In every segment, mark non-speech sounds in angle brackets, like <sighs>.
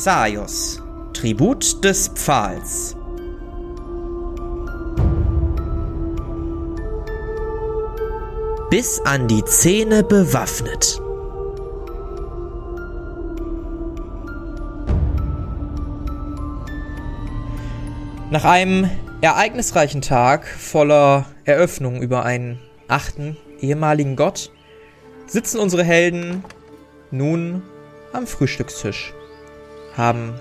Xaios, Tribut des Pfahls. Bis an die Zähne bewaffnet. Nach einem ereignisreichen Tag voller Eröffnung über einen achten ehemaligen Gott sitzen unsere Helden nun am Frühstückstisch, haben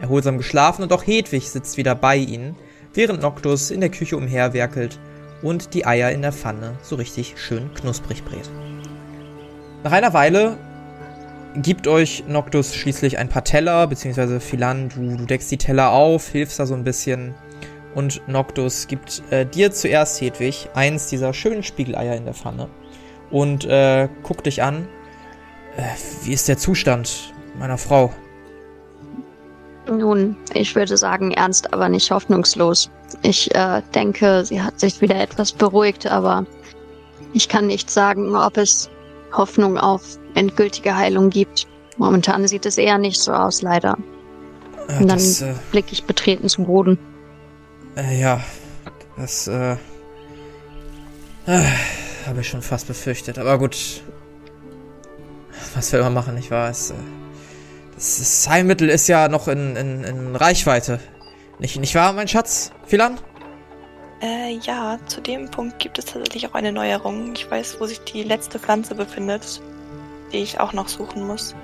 erholsam geschlafen und auch Hedwig sitzt wieder bei ihnen, während Noctus in der Küche umherwerkelt und die Eier in der Pfanne so richtig schön knusprig brät. Nach einer Weile gibt euch Noctus schließlich ein paar Teller, beziehungsweise Philan, du, du deckst die Teller auf, hilfst da so ein bisschen. Und Noctus gibt äh, dir zuerst, Hedwig, eins dieser schönen Spiegeleier in der Pfanne und äh, guckt dich an. Äh, wie ist der Zustand meiner Frau? Nun, ich würde sagen, ernst, aber nicht hoffnungslos. Ich äh, denke, sie hat sich wieder etwas beruhigt, aber ich kann nicht sagen, ob es Hoffnung auf endgültige Heilung gibt. Momentan sieht es eher nicht so aus, leider. Äh, Und dann das, äh, blicke ich betreten zum Boden. äh, ja, das äh, äh, habe ich schon fast befürchtet. Aber gut, was will man machen, wahr? Es, äh, das, Heilmittel ist ja noch in, in, in Reichweite. Nicht, nicht wahr, mein Schatz? Philan? Äh, ja, zu dem Punkt gibt es tatsächlich auch eine Neuerung. Ich weiß, wo sich die letzte Pflanze befindet, die ich auch noch suchen muss.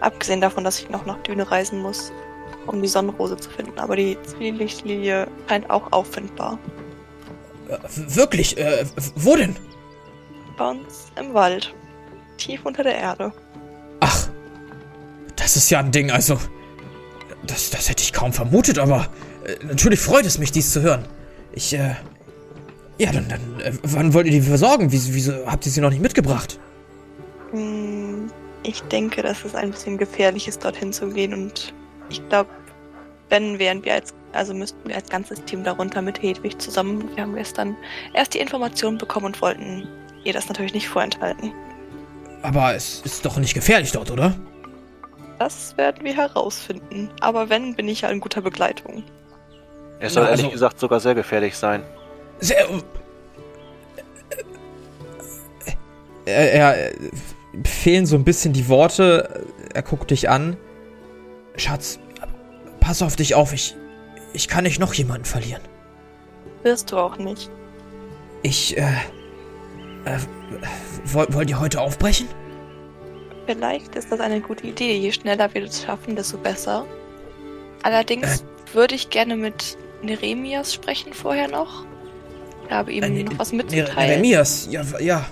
Abgesehen davon, dass ich noch nach Düne reisen muss, um die Sonnenrose zu finden. Aber die Zwielichtlilie scheint auch auffindbar. Äh, wirklich? Äh, wo denn? Bei uns im Wald. Tief unter der Erde. Das ist ja ein Ding, also. Das, das hätte ich kaum vermutet, aber äh, natürlich freut es mich, dies zu hören. Ich, äh. Ja, dann, dann, äh, wann wollt ihr die versorgen? Wieso, wieso habt ihr sie noch nicht mitgebracht? Hm, ich denke, dass es ein bisschen gefährlich ist, dorthin zu gehen und ich glaube, wenn wären wir als, also müssten wir als ganzes Team darunter mit Hedwig zusammen. Wir haben gestern erst die Information bekommen und wollten ihr das natürlich nicht vorenthalten. Aber es ist doch nicht gefährlich dort, oder? Das werden wir herausfinden. Aber wenn, bin ich ja in guter Begleitung. Es soll Na, also- ehrlich gesagt sogar sehr gefährlich sein. Sehr. Er, er, äh, fehlen so ein bisschen die Worte. Er guckt dich an. Schatz, pass auf dich auf. Ich, ich kann nicht noch jemanden verlieren. Wirst du auch nicht. Ich, äh, äh, wollt, wollt ihr heute aufbrechen? Vielleicht ist das eine gute Idee. Je schneller wir das schaffen, desto besser. Allerdings Äh. würde ich gerne mit Neremias sprechen vorher noch. Ich habe ihm Äh, noch was Ne- mitzuteilen. Neremias, ja, ja.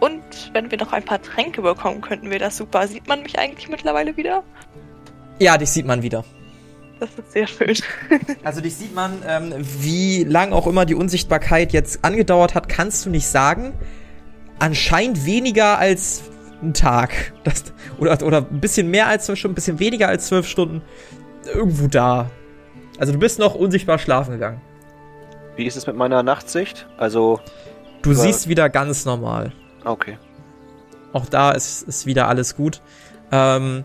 Und wenn wir noch ein paar Tränke bekommen, könnten wir das super. Sieht man mich eigentlich mittlerweile wieder? Ja, dich sieht man wieder. Das ist sehr schön. <laughs> Also dich sieht man, ähm, wie lang auch immer die Unsichtbarkeit jetzt angedauert hat, kannst du nicht sagen. Anscheinend weniger als ein Tag. Das, oder, oder ein bisschen mehr als zwölf Stunden, ein bisschen weniger als zwölf Stunden. Irgendwo da. Also du bist noch unsichtbar schlafen gegangen. Wie ist es mit meiner Nachtsicht? Also, Du siehst wieder ganz normal. okay. Auch da ist, ist wieder alles gut. Ähm,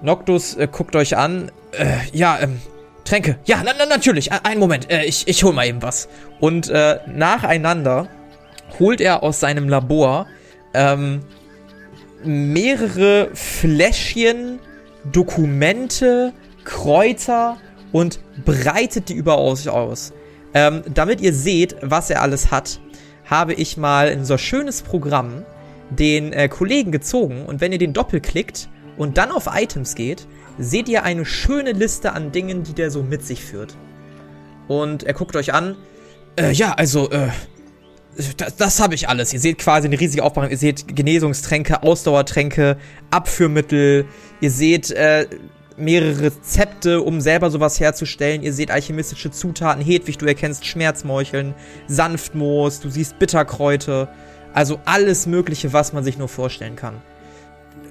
Noctus äh, guckt euch an. Äh, ja, ähm, Tränke. Ja, na, na, natürlich. Ein- Einen Moment. Äh, ich, ich hol mal eben was. Und äh, nacheinander holt er aus seinem Labor ähm, mehrere Fläschchen, Dokumente, Kräuter und breitet die über euch aus. Ähm, damit ihr seht, was er alles hat, habe ich mal in so ein schönes Programm den äh, Kollegen gezogen und wenn ihr den doppelklickt und dann auf Items geht, seht ihr eine schöne Liste an Dingen, die der so mit sich führt. Und er guckt euch an. Äh, ja, also, äh, das, das habe ich alles. Ihr seht quasi eine riesige Aufmachung. Ihr seht Genesungstränke, Ausdauertränke, Abführmittel. Ihr seht äh, mehrere Rezepte, um selber sowas herzustellen. Ihr seht alchemistische Zutaten. Hedwig, du erkennst Schmerzmeucheln, Sanftmoos, du siehst Bitterkräuter. Also alles Mögliche, was man sich nur vorstellen kann.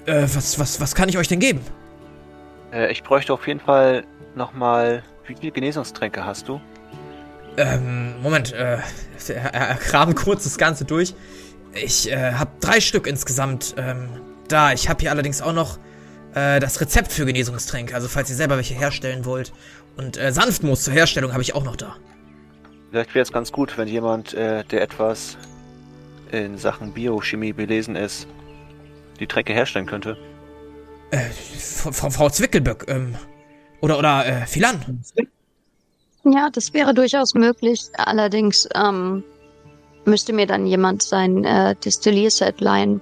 Äh, was, was, was kann ich euch denn geben? Äh, ich bräuchte auf jeden Fall nochmal. Wie viele Genesungstränke hast du? Ähm, Moment, äh, er, er kramt kurz das Ganze durch. Ich, äh, hab drei Stück insgesamt, ähm, da. Ich hab hier allerdings auch noch, äh, das Rezept für Genesungstränke, also falls ihr selber welche herstellen wollt. Und äh, Sanftmoos zur Herstellung habe ich auch noch da. Vielleicht wäre es ganz gut, wenn jemand, äh, der etwas in Sachen Biochemie belesen ist, die Tränke herstellen könnte. Äh, Frau, Frau Zwickelböck, ähm, oder, oder, äh, Philan. Ja, das wäre durchaus möglich. Allerdings ähm, müsste mir dann jemand sein äh, Destillierset leihen.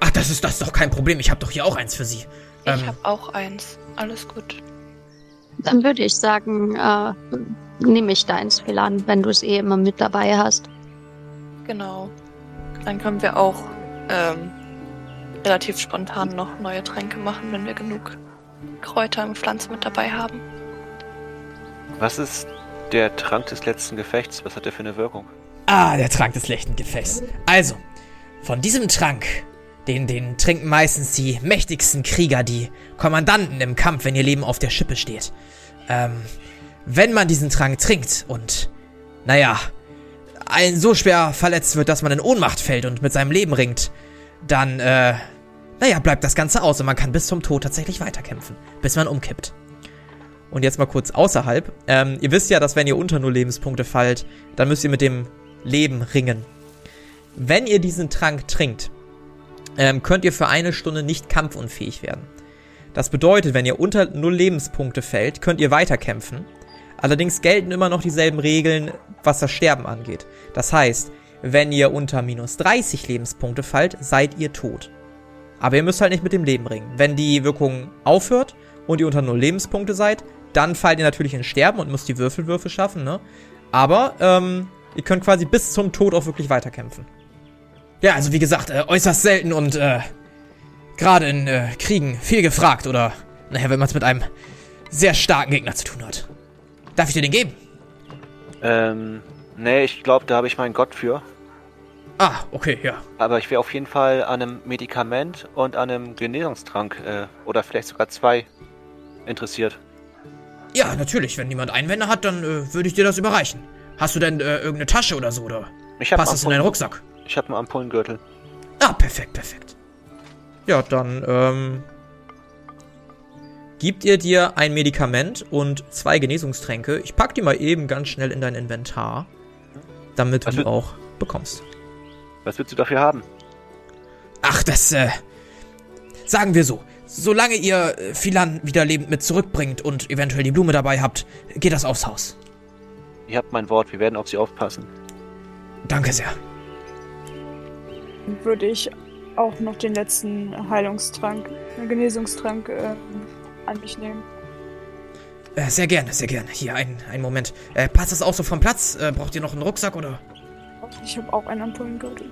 Ach, das ist, das ist doch kein Problem. Ich habe doch hier auch eins für Sie. Ich Ähm, habe auch eins. Alles gut. Dann würde ich sagen, äh, nehme ich deins, Philan, wenn du es eh immer mit dabei hast. Genau. Dann können wir auch ähm, relativ spontan noch neue Tränke machen, wenn wir genug Kräuter und Pflanzen mit dabei haben. Was ist der Trank des letzten Gefechts? Was hat der für eine Wirkung? Ah, der Trank des lechten Gefechts. Also, von diesem Trank, den, den trinken meistens die mächtigsten Krieger, die Kommandanten im Kampf, wenn ihr Leben auf der Schippe steht. Ähm, wenn man diesen Trank trinkt und, naja, ein so schwer verletzt wird, dass man in Ohnmacht fällt und mit seinem Leben ringt, dann, äh, naja, bleibt das Ganze aus und man kann bis zum Tod tatsächlich weiterkämpfen, bis man umkippt. Und jetzt mal kurz außerhalb. Ähm, ihr wisst ja, dass wenn ihr unter null Lebenspunkte fallt, dann müsst ihr mit dem Leben ringen. Wenn ihr diesen Trank trinkt, ähm, könnt ihr für eine Stunde nicht kampfunfähig werden. Das bedeutet, wenn ihr unter null Lebenspunkte fällt, könnt ihr weiterkämpfen. Allerdings gelten immer noch dieselben Regeln, was das Sterben angeht. Das heißt, wenn ihr unter minus 30 Lebenspunkte fallt, seid ihr tot. Aber ihr müsst halt nicht mit dem Leben ringen. Wenn die Wirkung aufhört und ihr unter null Lebenspunkte seid, dann fallt ihr natürlich in Sterben und müsst die Würfelwürfe schaffen, ne? Aber, ähm, ihr könnt quasi bis zum Tod auch wirklich weiterkämpfen. Ja, also wie gesagt, äh, äußerst selten und, äh, gerade in äh, Kriegen viel gefragt oder, naja, wenn man es mit einem sehr starken Gegner zu tun hat. Darf ich dir den geben? Ähm, nee, ich glaube, da habe ich meinen Gott für. Ah, okay, ja. Aber ich wäre auf jeden Fall an einem Medikament und an einem Genesungstrank äh, oder vielleicht sogar zwei interessiert. Ja, natürlich, wenn niemand Einwände hat, dann äh, würde ich dir das überreichen. Hast du denn äh, irgendeine Tasche oder so, oder Ich habe passt das in deinen Rucksack? Ich habe einen Ampullengürtel. Ah, perfekt, perfekt. Ja, dann, ähm. Gibt ihr dir ein Medikament und zwei Genesungstränke. Ich pack die mal eben ganz schnell in dein Inventar, damit Was du auch bekommst. Was willst du dafür haben? Ach, das, äh. Sagen wir so. Solange ihr äh, Philan wieder lebend mit zurückbringt und eventuell die Blume dabei habt, geht das aufs Haus. Ihr habt mein Wort, wir werden auf sie aufpassen. Danke sehr. Würde ich auch noch den letzten Heilungstrank, äh, Genesungstrank äh, an mich nehmen. Äh, sehr gerne, sehr gerne. Hier, einen, einen Moment. Äh, passt das auch so vom Platz? Äh, braucht ihr noch einen Rucksack oder? Ich habe auch einen Ampullengürtel.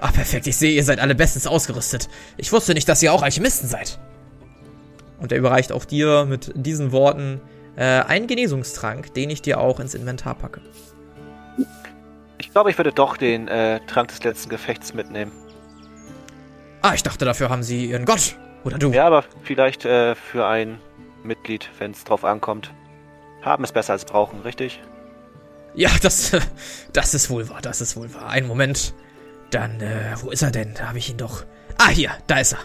Ah, perfekt. Ich sehe, ihr seid alle bestens ausgerüstet. Ich wusste nicht, dass ihr auch Alchemisten seid. Und er überreicht auch dir mit diesen Worten äh, einen Genesungstrank, den ich dir auch ins Inventar packe. Ich glaube, ich würde doch den äh, Trank des letzten Gefechts mitnehmen. Ah, ich dachte, dafür haben sie ihren Gott. Oder du. Ja, aber vielleicht äh, für ein Mitglied, wenn es drauf ankommt. Haben ist besser als brauchen, richtig? Ja, das, <laughs> das ist wohl wahr, das ist wohl wahr. Einen Moment. Dann, äh, wo ist er denn? Da habe ich ihn doch. Ah, hier, da ist er.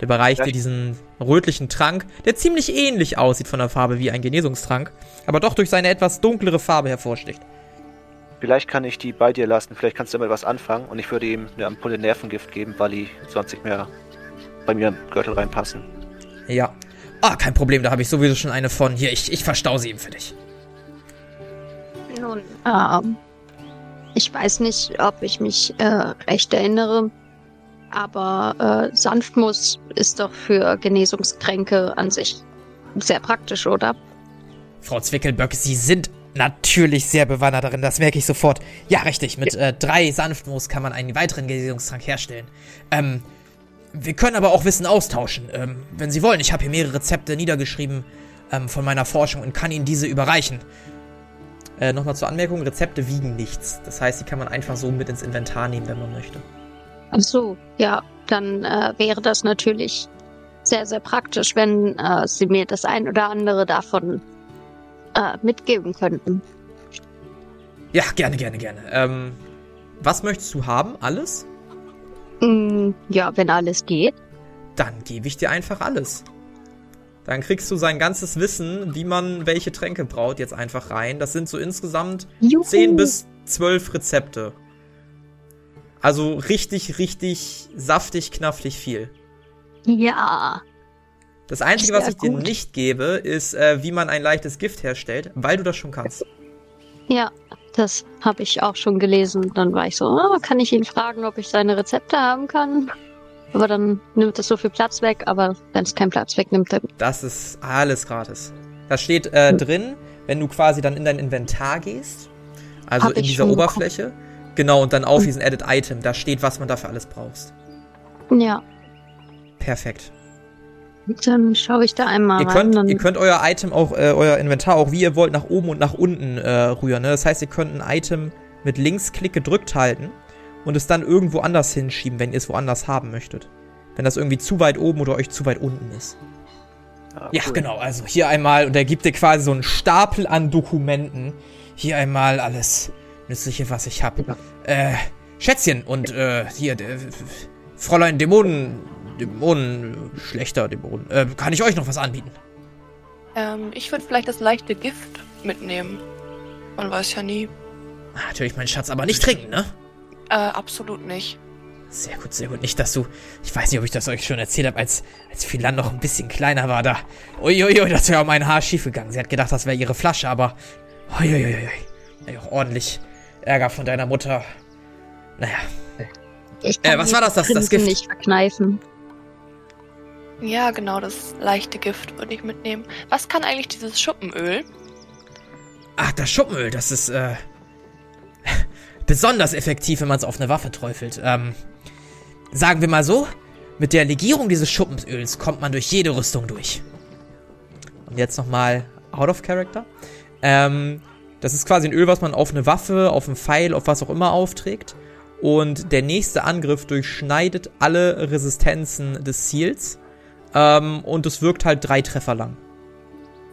Der dir Vielleicht- diesen rötlichen Trank, der ziemlich ähnlich aussieht von der Farbe wie ein Genesungstrank, aber doch durch seine etwas dunklere Farbe hervorsticht. Vielleicht kann ich die bei dir lassen, vielleicht kannst du damit was anfangen und ich würde ihm eine Ampulle Nervengift geben, weil die sonst nicht mehr bei mir im Gürtel reinpassen. Ja. Ah, kein Problem, da habe ich sowieso schon eine von. Hier, ich, ich verstau sie eben für dich. Nun, ähm, ich weiß nicht, ob ich mich äh, recht erinnere, aber äh, Sanftmus ist doch für Genesungstränke an sich sehr praktisch, oder? Frau Zwickelböck, Sie sind natürlich sehr bewandert darin, das merke ich sofort. Ja, richtig, mit äh, drei Sanftmoos kann man einen weiteren Genesungstrank herstellen. Ähm, wir können aber auch Wissen austauschen, ähm, wenn Sie wollen. Ich habe hier mehrere Rezepte niedergeschrieben ähm, von meiner Forschung und kann Ihnen diese überreichen. Äh, Nochmal zur Anmerkung, Rezepte wiegen nichts. Das heißt, die kann man einfach so mit ins Inventar nehmen, wenn man möchte. Ach so, ja, dann äh, wäre das natürlich sehr, sehr praktisch, wenn äh, Sie mir das ein oder andere davon äh, mitgeben könnten. Ja, gerne, gerne, gerne. Ähm, was möchtest du haben? Alles? Mm, ja, wenn alles geht. dann gebe ich dir einfach alles. Dann kriegst du sein ganzes Wissen, wie man welche Tränke braut, jetzt einfach rein. Das sind so insgesamt Juhu. 10 bis 12 Rezepte. Also richtig, richtig saftig, knaffig viel. Ja. Das Einzige, was ich dir gut. nicht gebe, ist, äh, wie man ein leichtes Gift herstellt, weil du das schon kannst. Ja, das habe ich auch schon gelesen. Dann war ich so, oh, kann ich ihn fragen, ob ich seine Rezepte haben kann? Aber dann nimmt es so viel Platz weg, aber wenn es keinen Platz wegnimmt, dann. Das ist alles gratis. Das steht äh, drin, wenn du quasi dann in dein Inventar gehst. Also Hab in dieser Oberfläche. Genau, und dann auf diesen Edit Item, da steht, was man dafür alles brauchst. Ja, Perfekt. dann schaue ich da einmal Ihr rein. könnt, ihr könnt euer Item auch, äh, euer Inventar auch wie ihr wollt nach oben und nach unten äh, rühren. Ne? Das heißt, ihr könnt ein Item mit Linksklick gedrückt halten und es dann irgendwo anders hinschieben, wenn ihr es woanders haben möchtet. Wenn das irgendwie zu weit oben oder euch zu weit unten ist. Ah, Ja, cool. genau. Also hier einmal, und er gibt dir quasi so einen Stapel an Dokumenten. Hier einmal alles Nützliche, was ich hab. Äh, Schätzchen und äh, hier, äh, Fräulein Dämonen, Dämonen, schlechter Dämonen. Äh, kann ich euch noch was anbieten? Ähm, ich würde vielleicht das leichte Gift mitnehmen. Man weiß ja nie. Ah, Natürlich, mein Schatz, aber nicht trinken, ne? Äh, absolut nicht. Sehr gut, sehr gut. Nicht, dass du. Ich weiß nicht, ob ich das euch schon erzählt habe, als, als Philan noch ein bisschen kleiner war da. Uiuiui, das wäre um ein Haar schief gegangen. Sie hat gedacht, das wäre ihre Flasche, aber. Uiuiui. Ja, auch ordentlich Ärger von deiner Mutter. Naja. ich äh, was war das, das- das Gift? nicht verkneifen. Ja, genau, das leichte Gift würde ich mitnehmen. Was kann eigentlich dieses Schuppenöl? Ach, das Schuppenöl, das ist, äh. <laughs> besonders effektiv, wenn man es auf eine Waffe träufelt. Ähm. Sagen wir mal so, mit der Legierung dieses Schuppenöls kommt man durch jede Rüstung durch. Und jetzt nochmal out of character. Ähm, das ist quasi ein Öl, was man auf eine Waffe, auf einen Pfeil, auf was auch immer aufträgt. Und der nächste Angriff durchschneidet alle Resistenzen des Ziels. Ähm, und es wirkt halt drei Treffer lang.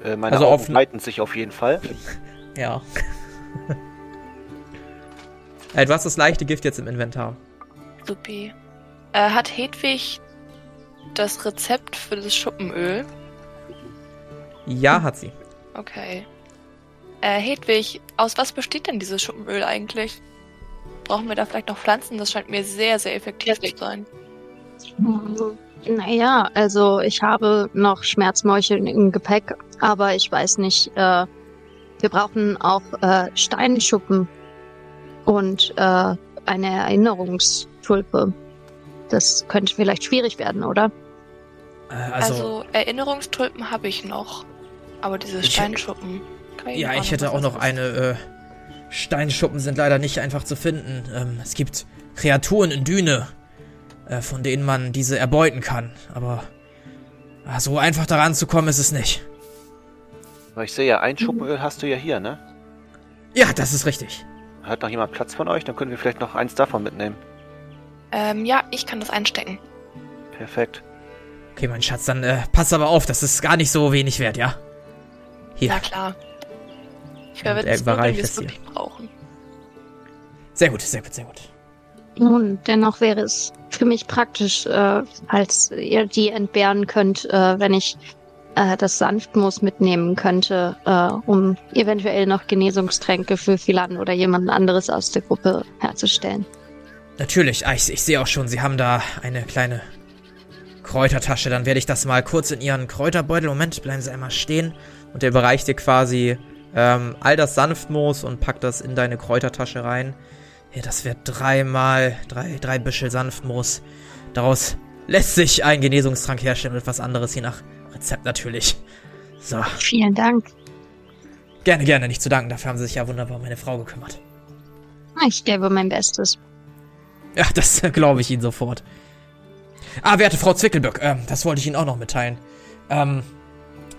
Äh, meine Also Augen auf- weiten sich auf jeden Fall. <laughs> Ja. <laughs> äh, du hast das leichte Gift jetzt im Inventar. Supi. Äh, hat Hedwig das Rezept für das Schuppenöl? Ja, hat sie. Okay. Äh, Hedwig, aus was besteht denn dieses Schuppenöl eigentlich? Brauchen wir da vielleicht noch Pflanzen? Das scheint mir sehr, sehr effektiv zu sein. Naja, also ich habe noch Schmerzmorcheln im Gepäck, aber ich weiß nicht, äh, wir brauchen auch äh, Steinschuppen und äh, eine Erinnerungstulpe. Das könnte vielleicht schwierig werden, oder? Äh, Also, also, Erinnerungstulpen habe ich noch. Aber diese Ich- Steinschuppen. Kann ja, ich hätte auch noch eine. Äh, Steinschuppen sind leider nicht einfach zu finden. Ähm, es gibt Kreaturen in Düne, äh, von denen man diese erbeuten kann. Aber äh, so einfach daran zu kommen ist es nicht. Aber ich sehe ja, ein Schuppenöl hast du ja hier, ne? Ja, das ist richtig. Hat noch jemand Platz von euch? Dann können wir vielleicht noch eins davon mitnehmen. Ähm, ja, ich kann das einstecken. Perfekt. Okay, mein Schatz, dann äh, pass aber auf, das ist gar nicht so wenig wert, ja? Hier. Na klar. Ich werde er es überreicht wirklich brauchen. Sehr gut, sehr gut, sehr gut. Nun, dennoch wäre es für mich praktisch, äh, als ihr die entbehren könnt, äh, wenn ich äh, das Sanftmoos mitnehmen könnte, äh, um eventuell noch Genesungstränke für Philan oder jemand anderes aus der Gruppe herzustellen. Natürlich, ah, ich, ich sehe auch schon, Sie haben da eine kleine Kräutertasche. Dann werde ich das mal kurz in Ihren Kräuterbeutel. Moment, bleiben Sie einmal stehen. Und der überreicht dir quasi ähm, all das Sanftmoos und packt das in deine Kräutertasche rein. Ja, das wird dreimal, drei, drei Büschel Sanftmoos. Daraus lässt sich ein Genesungstrank herstellen und etwas anderes, je nach Rezept natürlich. So, Vielen Dank. gerne, gerne, nicht zu danken. Dafür haben Sie sich ja wunderbar um meine Frau gekümmert. Ich gebe mein Bestes. Ja, das <laughs> glaube ich Ihnen sofort. Ah, werte Frau Zwickelböck, ähm, das wollte ich Ihnen auch noch mitteilen. Ähm,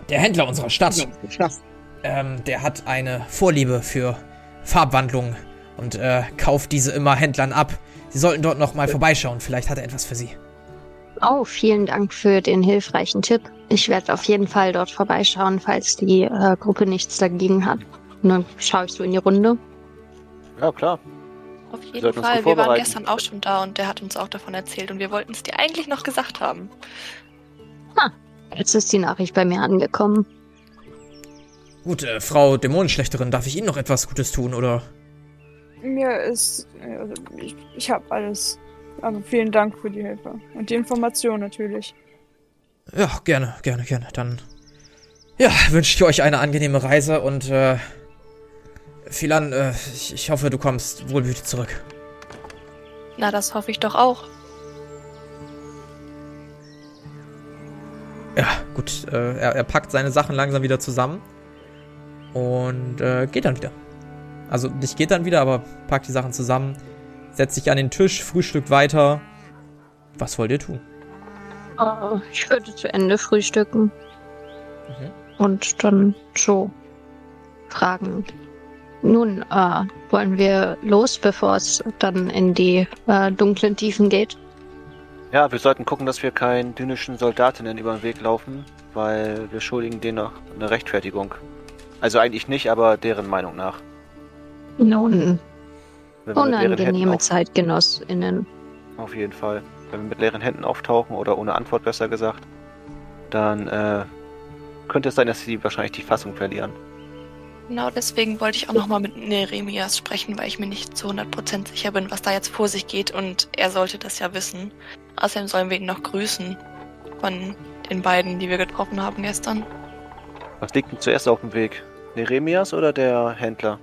der Händler unserer Stadt, ähm, der hat eine Vorliebe für Farbwandlungen und äh, kauft diese immer Händlern ab. Sie sollten dort noch mal vorbeischauen, vielleicht hat er etwas für Sie. Oh, vielen Dank für den hilfreichen Tipp. Ich werde auf jeden Fall dort vorbeischauen, falls die äh, Gruppe nichts dagegen hat. Und dann schaue ich so in die Runde. Ja, klar. Auf jeden Fall. Wir waren gestern auch schon da und der hat uns auch davon erzählt und wir wollten es dir eigentlich noch gesagt haben. Jetzt ist die Nachricht bei mir angekommen. Gut, äh, Frau Dämonenschlechterin, darf ich Ihnen noch etwas Gutes tun, oder? Mir ist. Also ich ich habe alles. Aber vielen Dank für die Hilfe. Und die Information natürlich. Ja, gerne, gerne, gerne. Dann, ja, wünsche ich euch eine angenehme Reise und, äh, Philan, äh, ich, ich hoffe, du kommst wohlbehütet zurück. Na, das hoffe ich doch auch. Ja, gut, äh, er, er packt seine Sachen langsam wieder zusammen und äh, geht dann wieder. Also nicht geht dann wieder, aber packt die Sachen zusammen, setzt sich an den Tisch, frühstückt weiter. Was wollt ihr tun? Äh, ich würde zu Ende frühstücken Mhm. und dann so fragen. Nun, äh, wollen wir los, bevor es dann in die äh, dunklen Tiefen geht? Ja, wir sollten gucken, dass wir keinen dynischen Soldatinnen über den Weg laufen, weil wir schuldigen denen noch eine Rechtfertigung. Also eigentlich nicht, aber deren Meinung nach. Nun, unangenehme auf, ZeitgenossInnen. auf jeden Fall. Wenn wir mit leeren Händen auftauchen oder ohne Antwort besser gesagt, dann äh, könnte es sein, dass sie wahrscheinlich die Fassung verlieren. Genau deswegen wollte ich auch nochmal mit Neremias sprechen, weil ich mir nicht zu 100% sicher bin, was da jetzt vor sich geht und er sollte das ja wissen. Außerdem sollen wir ihn noch grüßen von den beiden, die wir getroffen haben gestern. Was liegt denn zuerst auf dem Weg? Neremias oder der Händler?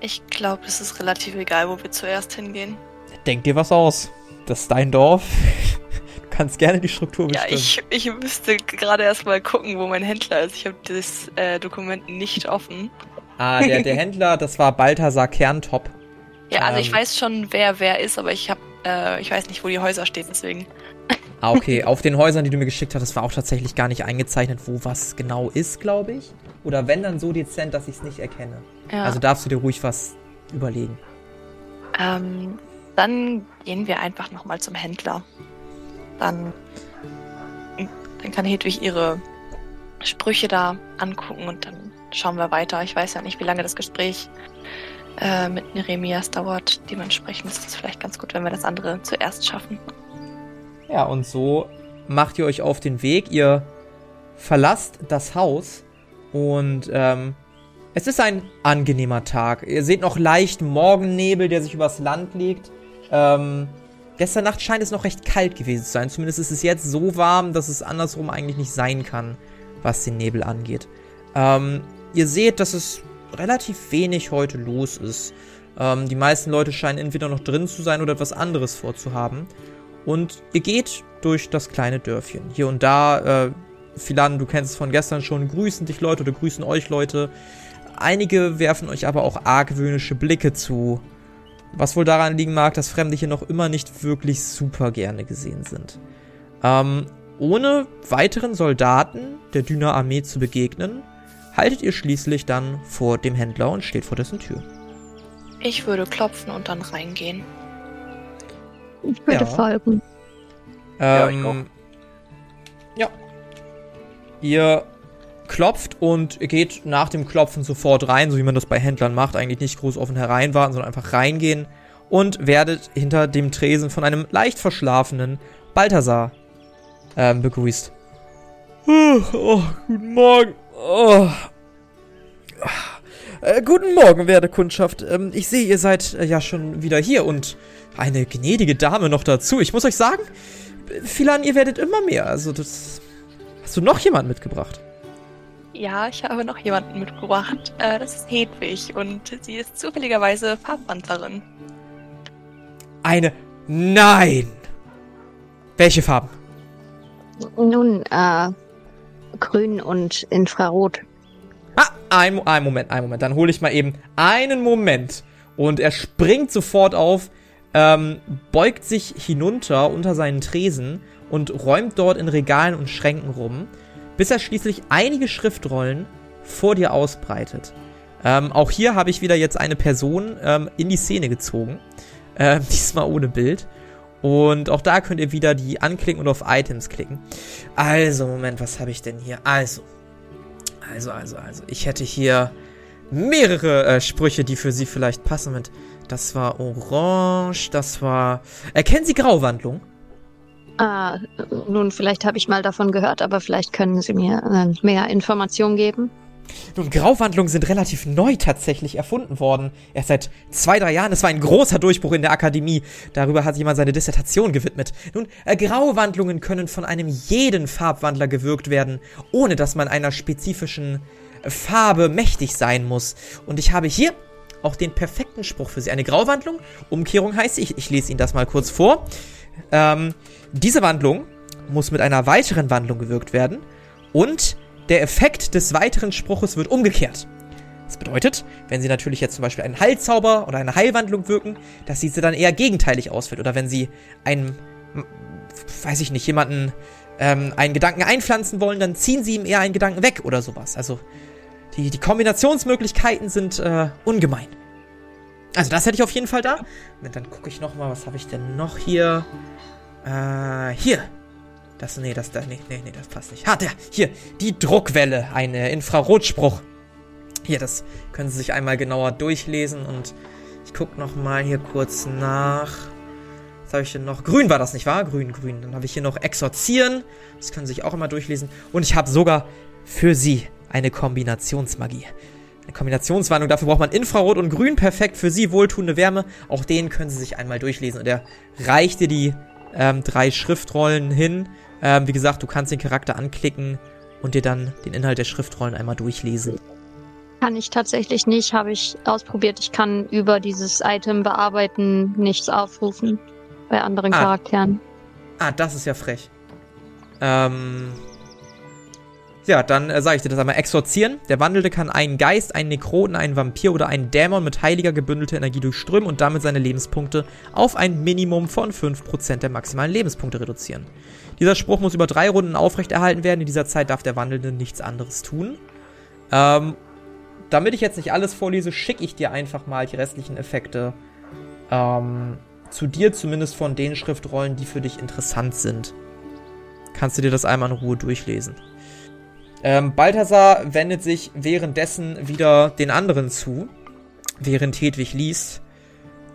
Ich glaube, es ist relativ egal, wo wir zuerst hingehen. Denk dir was aus. Das ist dein Dorf. Du kannst gerne die Struktur Ja, bestimmen. ich, ich müsste gerade erstmal gucken, wo mein Händler ist. Ich habe das äh, Dokument nicht offen. Ah, der, der <laughs> Händler, das war Balthasar Kerntop. Ja, also ich Ähm. weiß schon, wer wer ist, aber ich habe, äh, ich weiß nicht, wo die Häuser stehen, deswegen. Ah, okay. <laughs> Auf den Häusern, die du mir geschickt hast, war auch tatsächlich gar nicht eingezeichnet, wo was genau ist, glaube ich. Oder wenn dann so dezent, dass ich es nicht erkenne. Ja. Also darfst du dir ruhig was überlegen. Ähm, dann gehen wir einfach nochmal zum Händler. Dann, dann kann Hedwig ihre Sprüche da angucken und dann schauen wir weiter. Ich weiß ja nicht, wie lange das Gespräch äh, mit Neremias dauert. Dementsprechend ist es vielleicht ganz gut, wenn wir das andere zuerst schaffen. Ja, und so macht ihr euch auf den Weg. Ihr verlasst das Haus und ähm, es ist ein angenehmer Tag. Ihr seht noch leicht Morgennebel, der sich übers Land legt. Ähm, gestern Nacht scheint es noch recht kalt gewesen zu sein. Zumindest ist es jetzt so warm, dass es andersrum eigentlich nicht sein kann, was den Nebel angeht. Ähm, ihr seht, dass es relativ wenig heute los ist. Ähm, die meisten Leute scheinen entweder noch drin zu sein oder etwas anderes vorzuhaben. Und ihr geht durch das kleine Dörfchen. Hier und da, äh, Philan, du kennst es von gestern schon, grüßen dich Leute oder grüßen euch Leute. Einige werfen euch aber auch argwöhnische Blicke zu. Was wohl daran liegen mag, dass Fremde hier noch immer nicht wirklich super gerne gesehen sind. Ähm, ohne weiteren Soldaten der Düner Armee zu begegnen, haltet ihr schließlich dann vor dem Händler und steht vor dessen Tür. Ich würde klopfen und dann reingehen. Ich würde Ja. folgen. Ja, ich Ähm, ja. Ihr klopft und geht nach dem Klopfen sofort rein, so wie man das bei Händlern macht. Eigentlich nicht groß offen hereinwarten, sondern einfach reingehen und werdet hinter dem Tresen von einem leicht verschlafenen Balthasar ähm, begrüßt. Oh, oh, guten Morgen. Oh. Äh, guten Morgen, werte Kundschaft. Ähm, ich sehe, ihr seid äh, ja schon wieder hier und eine gnädige Dame noch dazu. Ich muss euch sagen, Philan, ihr werdet immer mehr. Also, das. Hast du noch jemanden mitgebracht? Ja, ich habe noch jemanden mitgebracht. Äh, das ist Hedwig und sie ist zufälligerweise Farbwandlerin. Eine. Nein! Welche Farben? Nun, äh, grün und infrarot. Ah, ein, ein Moment, ein Moment. Dann hole ich mal eben einen Moment. Und er springt sofort auf, ähm, beugt sich hinunter unter seinen Tresen und räumt dort in Regalen und Schränken rum, bis er schließlich einige Schriftrollen vor dir ausbreitet. Ähm, auch hier habe ich wieder jetzt eine Person ähm, in die Szene gezogen. <laughs> Ähm, diesmal ohne Bild. Und auch da könnt ihr wieder die anklicken und auf Items klicken. Also, Moment, was habe ich denn hier? Also, also, also, also. Ich hätte hier mehrere äh, Sprüche, die für sie vielleicht passen. Moment. das war orange, das war... Erkennen Sie Grauwandlung? Ah, nun, vielleicht habe ich mal davon gehört, aber vielleicht können Sie mir äh, mehr Informationen geben. Nun, Grauwandlungen sind relativ neu tatsächlich erfunden worden. Erst seit zwei, drei Jahren. Es war ein großer Durchbruch in der Akademie. Darüber hat jemand seine Dissertation gewidmet. Nun, äh, Grauwandlungen können von einem jeden Farbwandler gewirkt werden, ohne dass man einer spezifischen Farbe mächtig sein muss. Und ich habe hier auch den perfekten Spruch für Sie. Eine Grauwandlung, Umkehrung heißt, ich, ich lese Ihnen das mal kurz vor. Ähm, diese Wandlung muss mit einer weiteren Wandlung gewirkt werden und der Effekt des weiteren Spruches wird umgekehrt. Das bedeutet, wenn Sie natürlich jetzt zum Beispiel einen Heilzauber oder eine Heilwandlung wirken, dass diese dann eher gegenteilig ausfällt. Oder wenn Sie einen, weiß ich nicht, jemanden ähm, einen Gedanken einpflanzen wollen, dann ziehen Sie ihm eher einen Gedanken weg oder sowas. Also die, die Kombinationsmöglichkeiten sind äh, ungemein. Also das hätte ich auf jeden Fall da. Und dann gucke ich noch mal, was habe ich denn noch hier? Äh, hier. Das, nee, das, da, nee, nee, nee, das passt nicht. Ha, der, hier, die Druckwelle, ein äh, Infrarotspruch. Hier, das können Sie sich einmal genauer durchlesen und ich gucke noch mal hier kurz nach. Was habe ich denn noch? Grün war das, nicht wahr? Grün, grün. Dann habe ich hier noch Exorzieren. Das können Sie sich auch immer durchlesen. Und ich habe sogar für Sie eine Kombinationsmagie. Eine Kombinationswarnung, dafür braucht man Infrarot und Grün, perfekt für Sie, wohltuende Wärme. Auch den können Sie sich einmal durchlesen. Und er reicht dir die ähm, drei Schriftrollen hin. Ähm, wie gesagt, du kannst den Charakter anklicken und dir dann den Inhalt der Schriftrollen einmal durchlesen. Kann ich tatsächlich nicht, habe ich ausprobiert. Ich kann über dieses Item bearbeiten nichts aufrufen bei anderen Ah. Charakteren. Ah, das ist ja frech. Ähm. Ja, dann äh, sage ich dir das einmal. Exorzieren. Der Wandelnde kann einen Geist, einen Nekroten, einen Vampir oder einen Dämon mit heiliger gebündelter Energie durchströmen und damit seine Lebenspunkte auf ein Minimum von 5% der maximalen Lebenspunkte reduzieren. Dieser Spruch muss über drei Runden aufrechterhalten werden. In dieser Zeit darf der Wandelnde nichts anderes tun. Ähm, damit ich jetzt nicht alles vorlese, schicke ich dir einfach mal die restlichen Effekte ähm, zu dir, zumindest von den Schriftrollen, die für dich interessant sind. Kannst du dir das einmal in Ruhe durchlesen. Ähm, Balthasar wendet sich währenddessen wieder den anderen zu, während Hedwig liest.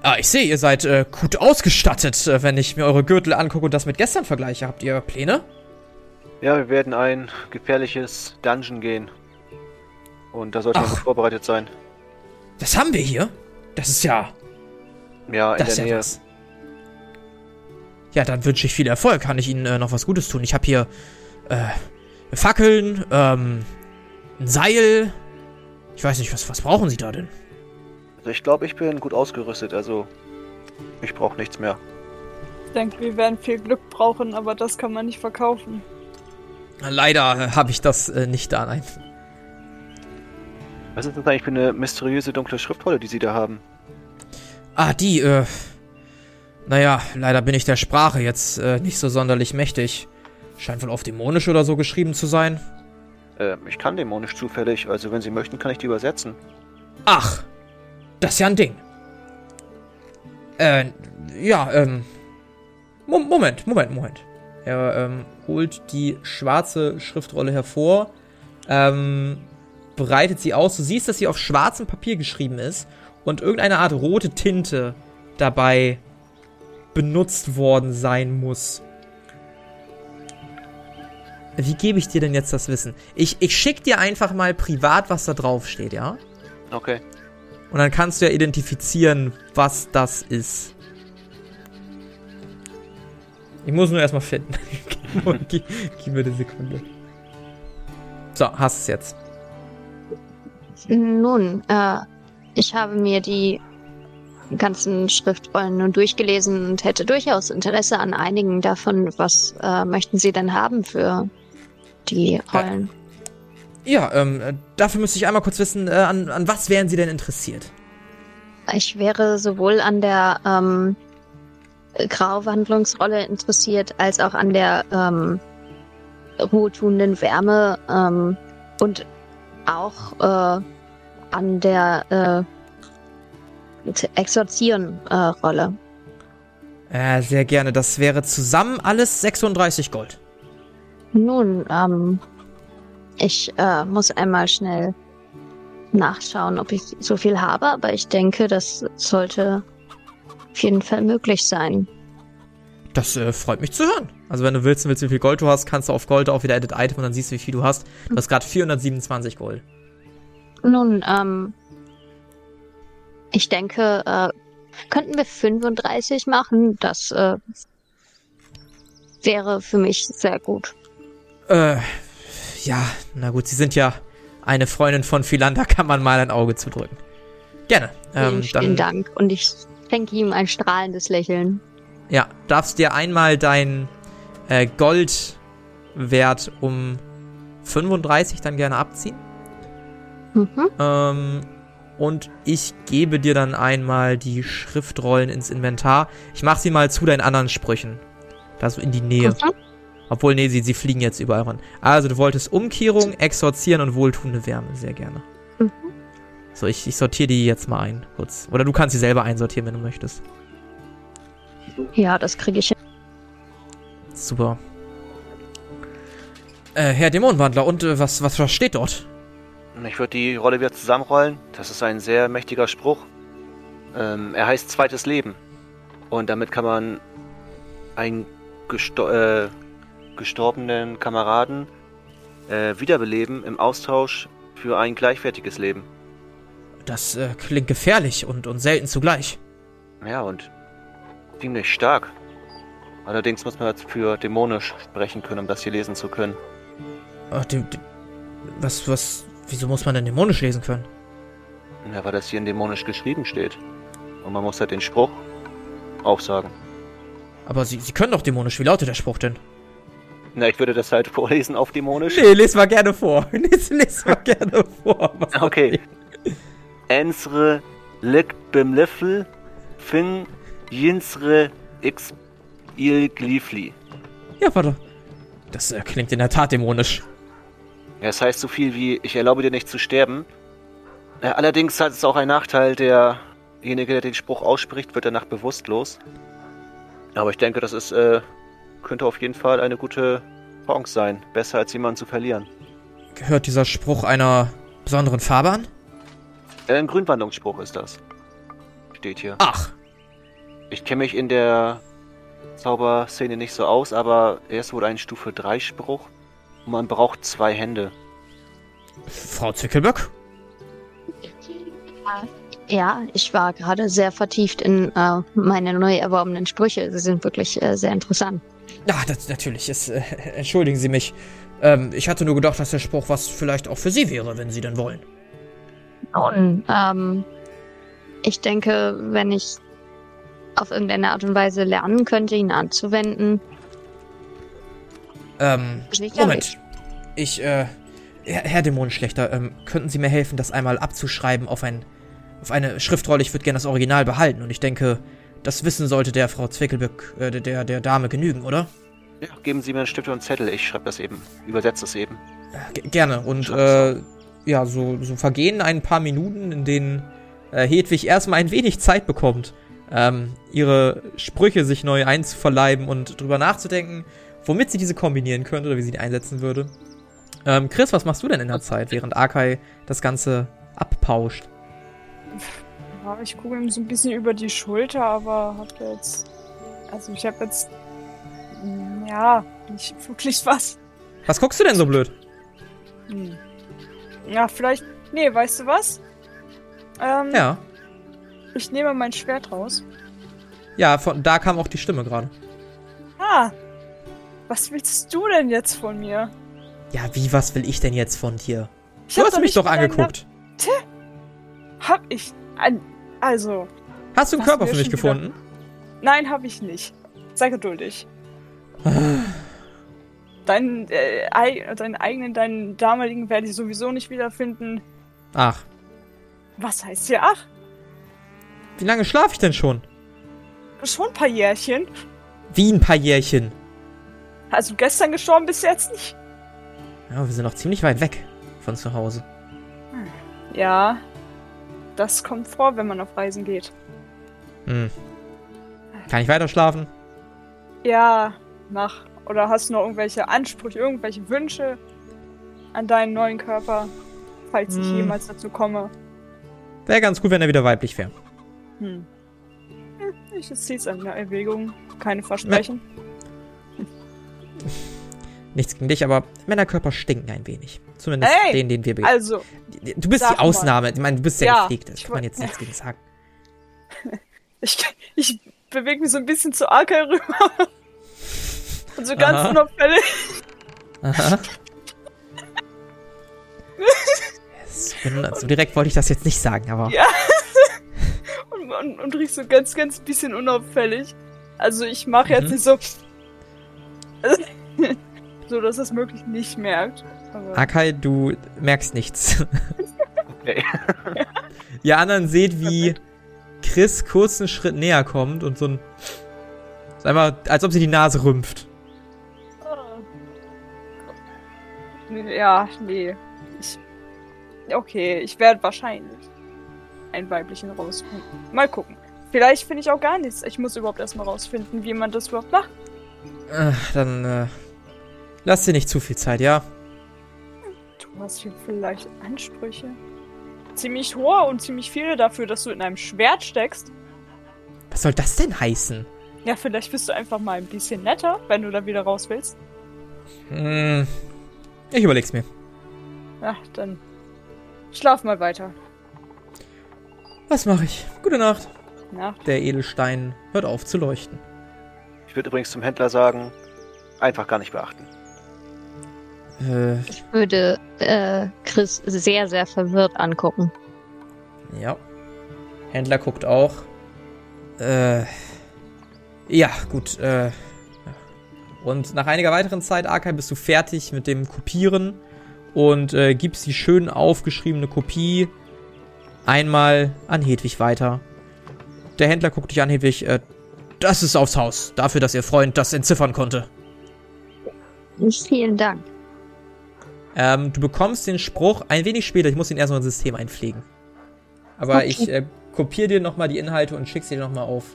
Ah, ich sehe, ihr seid äh, gut ausgestattet, äh, wenn ich mir eure Gürtel angucke und das mit gestern vergleiche. Habt ihr Pläne? Ja, wir werden ein gefährliches Dungeon gehen. Und da sollten wir gut vorbereitet sein. Das haben wir hier. Das ist ja, Ja, in das ist der ja Nähe. was. Ja, dann wünsche ich viel Erfolg. Kann ich Ihnen äh, noch was Gutes tun? Ich habe hier äh, Fackeln, ähm, ein Seil. Ich weiß nicht, was, was brauchen Sie da denn? Also ich glaube, ich bin gut ausgerüstet, also ich brauche nichts mehr. Ich denke, wir werden viel Glück brauchen, aber das kann man nicht verkaufen. Leider äh, habe ich das äh, nicht da, nein. Was ist das eigentlich für eine mysteriöse dunkle Schriftrolle, die Sie da haben? Ah, die, äh. Naja, leider bin ich der Sprache jetzt äh, nicht so sonderlich mächtig. Scheint wohl auf Dämonisch oder so geschrieben zu sein. Ähm, ich kann dämonisch zufällig, also wenn Sie möchten, kann ich die übersetzen. Ach, das ist ja ein Ding. Äh, ja, ähm. Mo Moment, Moment, Moment. Er ähm, holt die schwarze Schriftrolle hervor, ähm, breitet sie aus. Du siehst, dass sie auf schwarzem Papier geschrieben ist und irgendeine Art rote Tinte dabei benutzt worden sein muss. Wie gebe ich dir denn jetzt das Wissen? Ich, ich schick dir einfach mal privat, was da drauf steht, ja? Okay. Und dann kannst du ja identifizieren, was das ist. Ich muss nur erstmal finden. <laughs> gib, gib mir eine Sekunde. So, hast es jetzt. Nun, äh, ich habe mir die ganzen Schriftrollen nun durchgelesen und hätte durchaus Interesse an einigen davon. Was äh, möchten Sie denn haben für die Rollen? Ja, ähm, äh, dafür müsste ich einmal kurz wissen, äh, an, an was wären Sie denn interessiert? Ich wäre sowohl an der ähm, Grauwandlungsrolle interessiert, als auch an der ähm, ruhetuenden Wärme ähm, und auch äh, an der äh, Exorzieren-Rolle. Äh, sehr gerne. Das wäre zusammen alles 36 Gold. Nun, ähm, ich äh, muss einmal schnell nachschauen, ob ich so viel habe, aber ich denke, das sollte auf jeden Fall möglich sein. Das äh, freut mich zu hören. Also wenn du willst, willst, wie viel Gold du hast, kannst du auf Gold auch wieder Edit Item und dann siehst du, wie viel du hast. Du hast gerade 427 Gold. Nun, ähm, ich denke, äh, könnten wir 35 machen? Das äh, wäre für mich sehr gut. Äh, ja, na gut, sie sind ja eine Freundin von Philan, da <laughs> kann man mal ein Auge zudrücken. Gerne. Vielen, Ähm, vielen dann, Dank. Und ich schenke ihm ein strahlendes Lächeln. ja, darfst dir einmal dein äh, Goldwert um 35 dann gerne abziehen. Mhm. Ähm, und ich gebe dir dann einmal die Schriftrollen ins Inventar. Ich mache sie mal zu deinen anderen Sprüchen. Da so in die Nähe. Mhm. Obwohl, nee, sie, sie fliegen jetzt überall ran. Also, du wolltest Umkehrung, Exorzieren und wohltuende Wärme. Sehr gerne. Mhm. So, ich, ich sortiere die jetzt mal ein, kurz. Oder du kannst sie selber einsortieren, wenn du möchtest. Ja, das kriege ich hin. Super. Äh, Herr Dämonenwandler, und äh, was, was, was steht dort? Ich würde die Rolle wieder zusammenrollen. Das ist ein sehr mächtiger Spruch. Ähm, er heißt zweites Leben. Und damit kann man einen gesto äh, gestorbenen Kameraden äh, wiederbeleben im Austausch für ein gleichwertiges Leben. Das äh, klingt gefährlich und, und selten zugleich. Ja, und ziemlich stark. Allerdings muss man jetzt für dämonisch sprechen können, um das hier lesen zu können. Ach, die, die, was, was, wieso muss man denn dämonisch lesen können? Ja, weil das hier in dämonisch geschrieben steht. Und man muss halt den Spruch aufsagen. Aber Sie, Sie können doch dämonisch. Wie lautet der Spruch denn? Na, ich würde das halt <laughs> vorlesen auf dämonisch. Nee, les mal gerne vor. <laughs> Les, les mal gerne vor. Was Okay. Ensre liegt bim Löffel, fin jinsre x il glifli. Ja, warte. Das äh, klingt in der Tat dämonisch. Ja, es heißt so viel wie, ich erlaube dir nicht zu sterben. Äh, allerdings hat es auch einen Nachteil, derjenige, der den Spruch ausspricht, wird danach bewusstlos. Aber ich denke, das ist, äh, könnte auf jeden Fall eine gute Chance sein. Besser als jemanden zu verlieren. Gehört dieser Spruch einer besonderen Farbe an? Äh, ein Grünwandlungsspruch ist das. Steht hier. Ach, Ich kenne mich in der Zauberszene nicht so aus, aber er ist wohl ein Stufe 3 Spruch. Und man braucht zwei Hände. Frau Zwickelböck? Ja, ich war gerade sehr vertieft in äh, meine neu erworbenen Sprüche. Sie sind wirklich äh, sehr interessant. Ja, das, natürlich. Es, äh, <laughs> entschuldigen Sie mich. Ähm, ich hatte nur gedacht, dass der Spruch was vielleicht auch für Sie wäre, wenn Sie denn wollen. Und ähm, ich denke, wenn ich auf irgendeine Art und Weise lernen könnte, ihn anzuwenden. Ähm. Moment. Ich, äh, Herr, Herr Dämonenschlechter, ähm, könnten Sie mir helfen, das einmal abzuschreiben auf ein, auf eine Schriftrolle? Ich würde gerne das Original behalten und ich denke, das Wissen sollte der Frau Zwickelböck, äh, der- der, Dame genügen, oder? Ja, geben Sie mir einen Stift und einen Zettel, ich schreibe das eben. Übersetze es eben. G gerne. Und, äh, ja, so, so vergehen ein paar Minuten, in denen äh, Hedwig erstmal ein wenig Zeit bekommt, ähm, ihre Sprüche sich neu einzuverleiben und drüber nachzudenken, womit sie diese kombinieren könnte oder wie sie die einsetzen würde. Ähm, Chris, was machst du denn in der Zeit, während Arkai das Ganze abpauscht? Ja, ich gucke ihm so ein bisschen über die Schulter, aber hab jetzt. Also ich habe jetzt. Ja, nicht wirklich was. Was guckst du denn so blöd? Hm. Ja, vielleicht. Nee, weißt du was? Ähm, Ja. Ich nehme mein Schwert raus. Ja, von da kam auch die Stimme gerade. Ah! Was willst du denn jetzt von mir? Ja, wie, was will ich denn jetzt von dir? Ich Du hast mich doch mal deinen angeguckt. Namen- Hab ich. An, also. Hast du einen Körper für mich schon wieder- gefunden? Nein, hab ich nicht. Sei geduldig. <sighs> Deinen, äh, ei- deinen eigenen, deinen damaligen werde ich sowieso nicht wiederfinden. Ach, Was heißt hier? Ach, wie lange schlafe ich denn schon? schon ein paar Jährchen. Wie ein paar Jährchen. Also gestern gestorben bis jetzt nicht. Ja, wir sind noch ziemlich weit weg von zu Hause. Ja, das kommt vor, wenn man auf Reisen geht. Hm. Kann ich weiter schlafen? Ja, mach. Oder hast du noch irgendwelche Ansprüche, irgendwelche Wünsche an deinen neuen Körper? falls ich Hm. jemals dazu komme. Wäre ganz gut, wenn er wieder weiblich wäre. Hm. Hm, Ich ziehe es an der Erwägung. Keine Versprechen. Nichts gegen dich, aber Männerkörper stinken ein wenig. Zumindest Ey, den, den wir be Also, Du bist die. Ausnahme. Ich meine, du bist ja, Ja, gepflegt. Das kann man jetzt nichts gegen sagen. <laughs> ich, ich bewege mich so ein bisschen zu Arkai rüber. <laughs> Und so ganz Aha. unauffällig. Aha. <laughs> so, direkt wollte ich das jetzt nicht sagen, aber Ja. Und, und, und riech so ganz, ganz bisschen unauffällig. Also ich mache jetzt Mhm. nicht so. So, dass es möglich nicht merkt. Aber Akai, du merkst nichts. Okay. <laughs> Ihr anderen seht, wie Chris kurz einen Schritt näher kommt und so ein. So einmal, als ob sie die Nase rümpft. Ja, nee. Ich, okay, ich werde wahrscheinlich einen weiblichen rausfinden. Mal gucken. Vielleicht finde ich auch gar nichts. Ich muss überhaupt erstmal rausfinden, wie man das überhaupt macht. Äh, dann, äh, lass dir nicht zu viel Zeit, ja? Du hast hier vielleicht Ansprüche. Ziemlich hohe und ziemlich viele dafür, dass du in einem Schwert steckst. Was soll das denn heißen? Ja, vielleicht bist du einfach mal ein bisschen netter, wenn du da wieder raus willst. Hm, ich überleg's mir. Ach, dann schlaf mal weiter. Was mache ich? Gute Nacht. Nacht. Der Edelstein hört auf zu leuchten. Ich würde übrigens zum Händler sagen, einfach gar nicht beachten. Äh, Ich würde äh, Chris sehr, sehr verwirrt angucken. ja. Händler guckt auch. Äh, ja, gut, äh. Und nach einiger weiteren Zeit, Arkai, bist du fertig mit dem Kopieren und äh, gibst die schön aufgeschriebene Kopie einmal an Hedwig weiter. Der Händler guckt dich an, Hedwig, äh, das ist aufs Haus, dafür, dass ihr Freund das entziffern konnte. Vielen Dank. Ähm, du bekommst den Spruch ein wenig später. Ich muss ihn erst noch ins System einpflegen. Aber Okay. ich äh, kopiere dir nochmal die Inhalte und schicke sie dir nochmal auf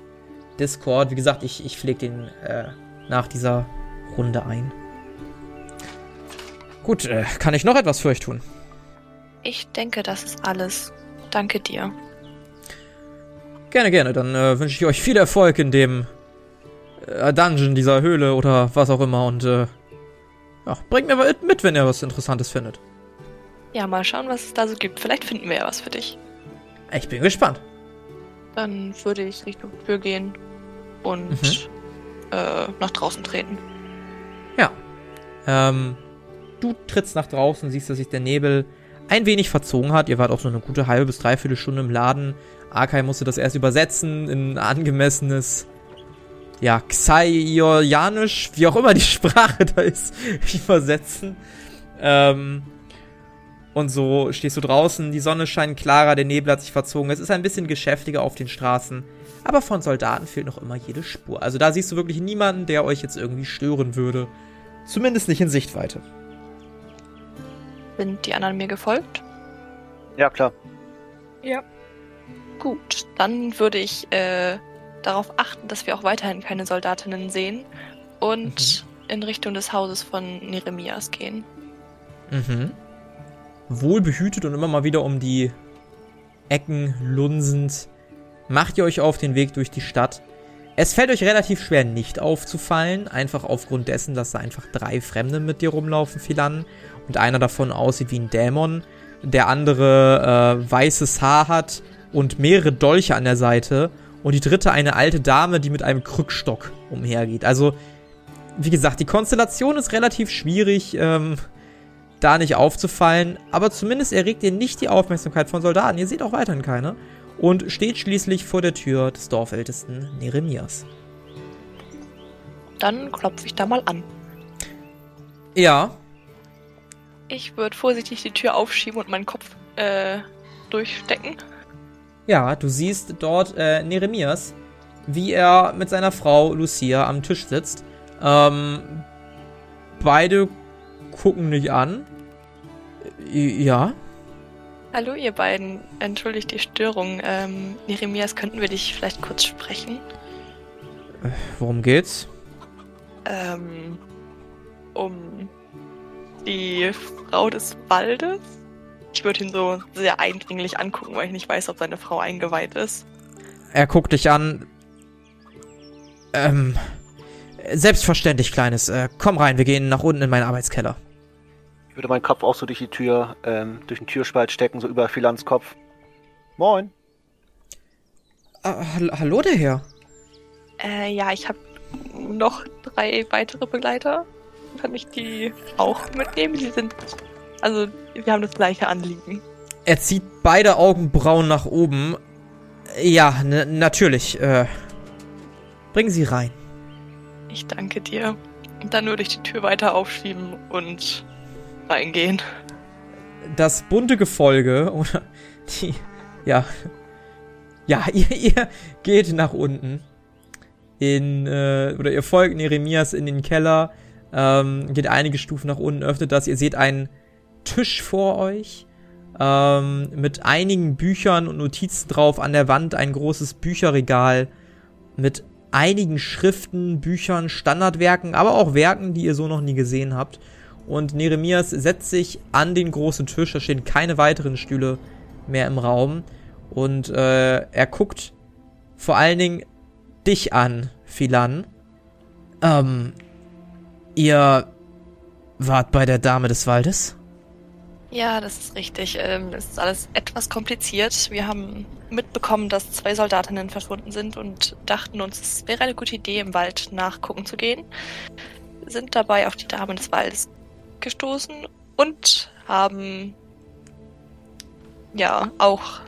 Discord. Wie gesagt, ich, ich pflege den äh, nach dieser Runde ein. Gut, äh, kann ich noch etwas für euch tun? Ich denke, das ist alles. Danke dir. Gerne, gerne. Dann äh, wünsche ich euch viel Erfolg in dem äh, Dungeon dieser Höhle oder was auch immer. Und äh, ja, bringt mir was mit, wenn ihr was Interessantes findet. Ja, mal schauen, was es da so gibt. Vielleicht finden wir ja was für dich. Ich bin gespannt. Dann würde ich Richtung Tür gehen und äh, nach draußen treten. Ja. Ähm, du trittst nach draußen, siehst, dass sich der Nebel ein wenig verzogen hat. Ihr wart auch so eine gute halbe bis dreiviertel Stunde im Laden. Arkai musste das erst übersetzen in angemessenes, ja, Xaionisch, wie auch immer die <laughs> Sprache da ist, <laughs> übersetzen. Ähm, und so stehst du draußen, die Sonne scheint klarer, der Nebel hat sich verzogen. Es ist ein bisschen geschäftiger auf den Straßen, aber von Soldaten fehlt noch immer jede Spur. Also da siehst du wirklich niemanden, der euch jetzt irgendwie stören würde. Zumindest nicht in Sichtweite. Sind die anderen mir gefolgt? Ja, klar. Ja. Gut, dann würde ich äh, darauf achten, dass wir auch weiterhin keine Soldatinnen sehen und in Richtung des Hauses von Neremias gehen. Mhm. Wohlbehütet und immer mal wieder um die Ecken lunsend, macht ihr euch auf den Weg durch die Stadt. Es fällt euch relativ schwer, nicht aufzufallen, einfach aufgrund dessen, dass da einfach drei Fremde mit dir rumlaufen, Philan. Und einer davon aussieht wie ein Dämon, der andere äh, weißes Haar hat und mehrere Dolche an der Seite. Und die dritte eine alte Dame, die mit einem Krückstock umhergeht. Also, wie gesagt, die Konstellation ist relativ schwierig. Ähm, da nicht aufzufallen, aber zumindest erregt ihr nicht die Aufmerksamkeit von Soldaten. Ihr seht auch weiterhin keine. Und steht schließlich vor der Tür des Dorfältesten Neremias. Dann klopfe ich da mal an. Ja, Ich würde vorsichtig die Tür aufschieben und meinen Kopf äh, durchstecken. Ja, du siehst dort äh, Neremias, wie er mit seiner Frau Lucia am Tisch sitzt. Ähm, beide gucken dich an. Äh, Ja, Hallo ihr beiden, entschuldigt die Störung. Ähm, Neremias, könnten wir dich vielleicht kurz sprechen? worum geht's? Ähm, um die Frau des Waldes? Ich würde ihn so sehr eindringlich angucken, weil ich nicht weiß, ob seine Frau eingeweiht ist. Er guckt dich an. Ähm, selbstverständlich, Kleines. Äh, komm rein, wir gehen nach unten in meinen Arbeitskeller. Ich würde meinen Kopf auch so durch die Tür, ähm, durch den Türspalt stecken, so über Philans Kopf. Moin. Hall- hallo, der Herr. Äh, ja, ich habe noch drei weitere Begleiter. Kann ich die auch mitnehmen? Die sind. Also, wir haben das gleiche Anliegen. Er zieht beide Augenbrauen nach oben. Ja, natürlich. Äh, bringen Sie rein. Ich danke dir. Und dann würde ich die Tür weiter aufschieben und reingehen. das bunte Gefolge <laughs> oder die ja ja <laughs> ihr, ihr geht nach unten in äh, oder ihr folgt Neremias in den Keller ähm, geht einige Stufen nach unten öffnet das ihr seht einen Tisch vor euch ähm, mit einigen Büchern und Notizen drauf an der Wand ein großes Bücherregal mit einigen Schriften, Büchern, Standardwerken, aber auch Werken, die ihr so noch nie gesehen habt. Und Neremias setzt sich an den großen Tisch, da stehen keine weiteren Stühle mehr im Raum. Und äh, er guckt vor allen Dingen dich an, Philan. Ähm, ihr wart bei der Dame des Waldes? Ja, das ist richtig. Ähm, es ist alles etwas kompliziert. Wir haben mitbekommen, dass zwei Soldatinnen verschwunden sind und dachten uns, es wäre eine gute Idee, im Wald nachgucken zu gehen. Sind dabei auf die Dame des Waldes gestoßen und haben ja auch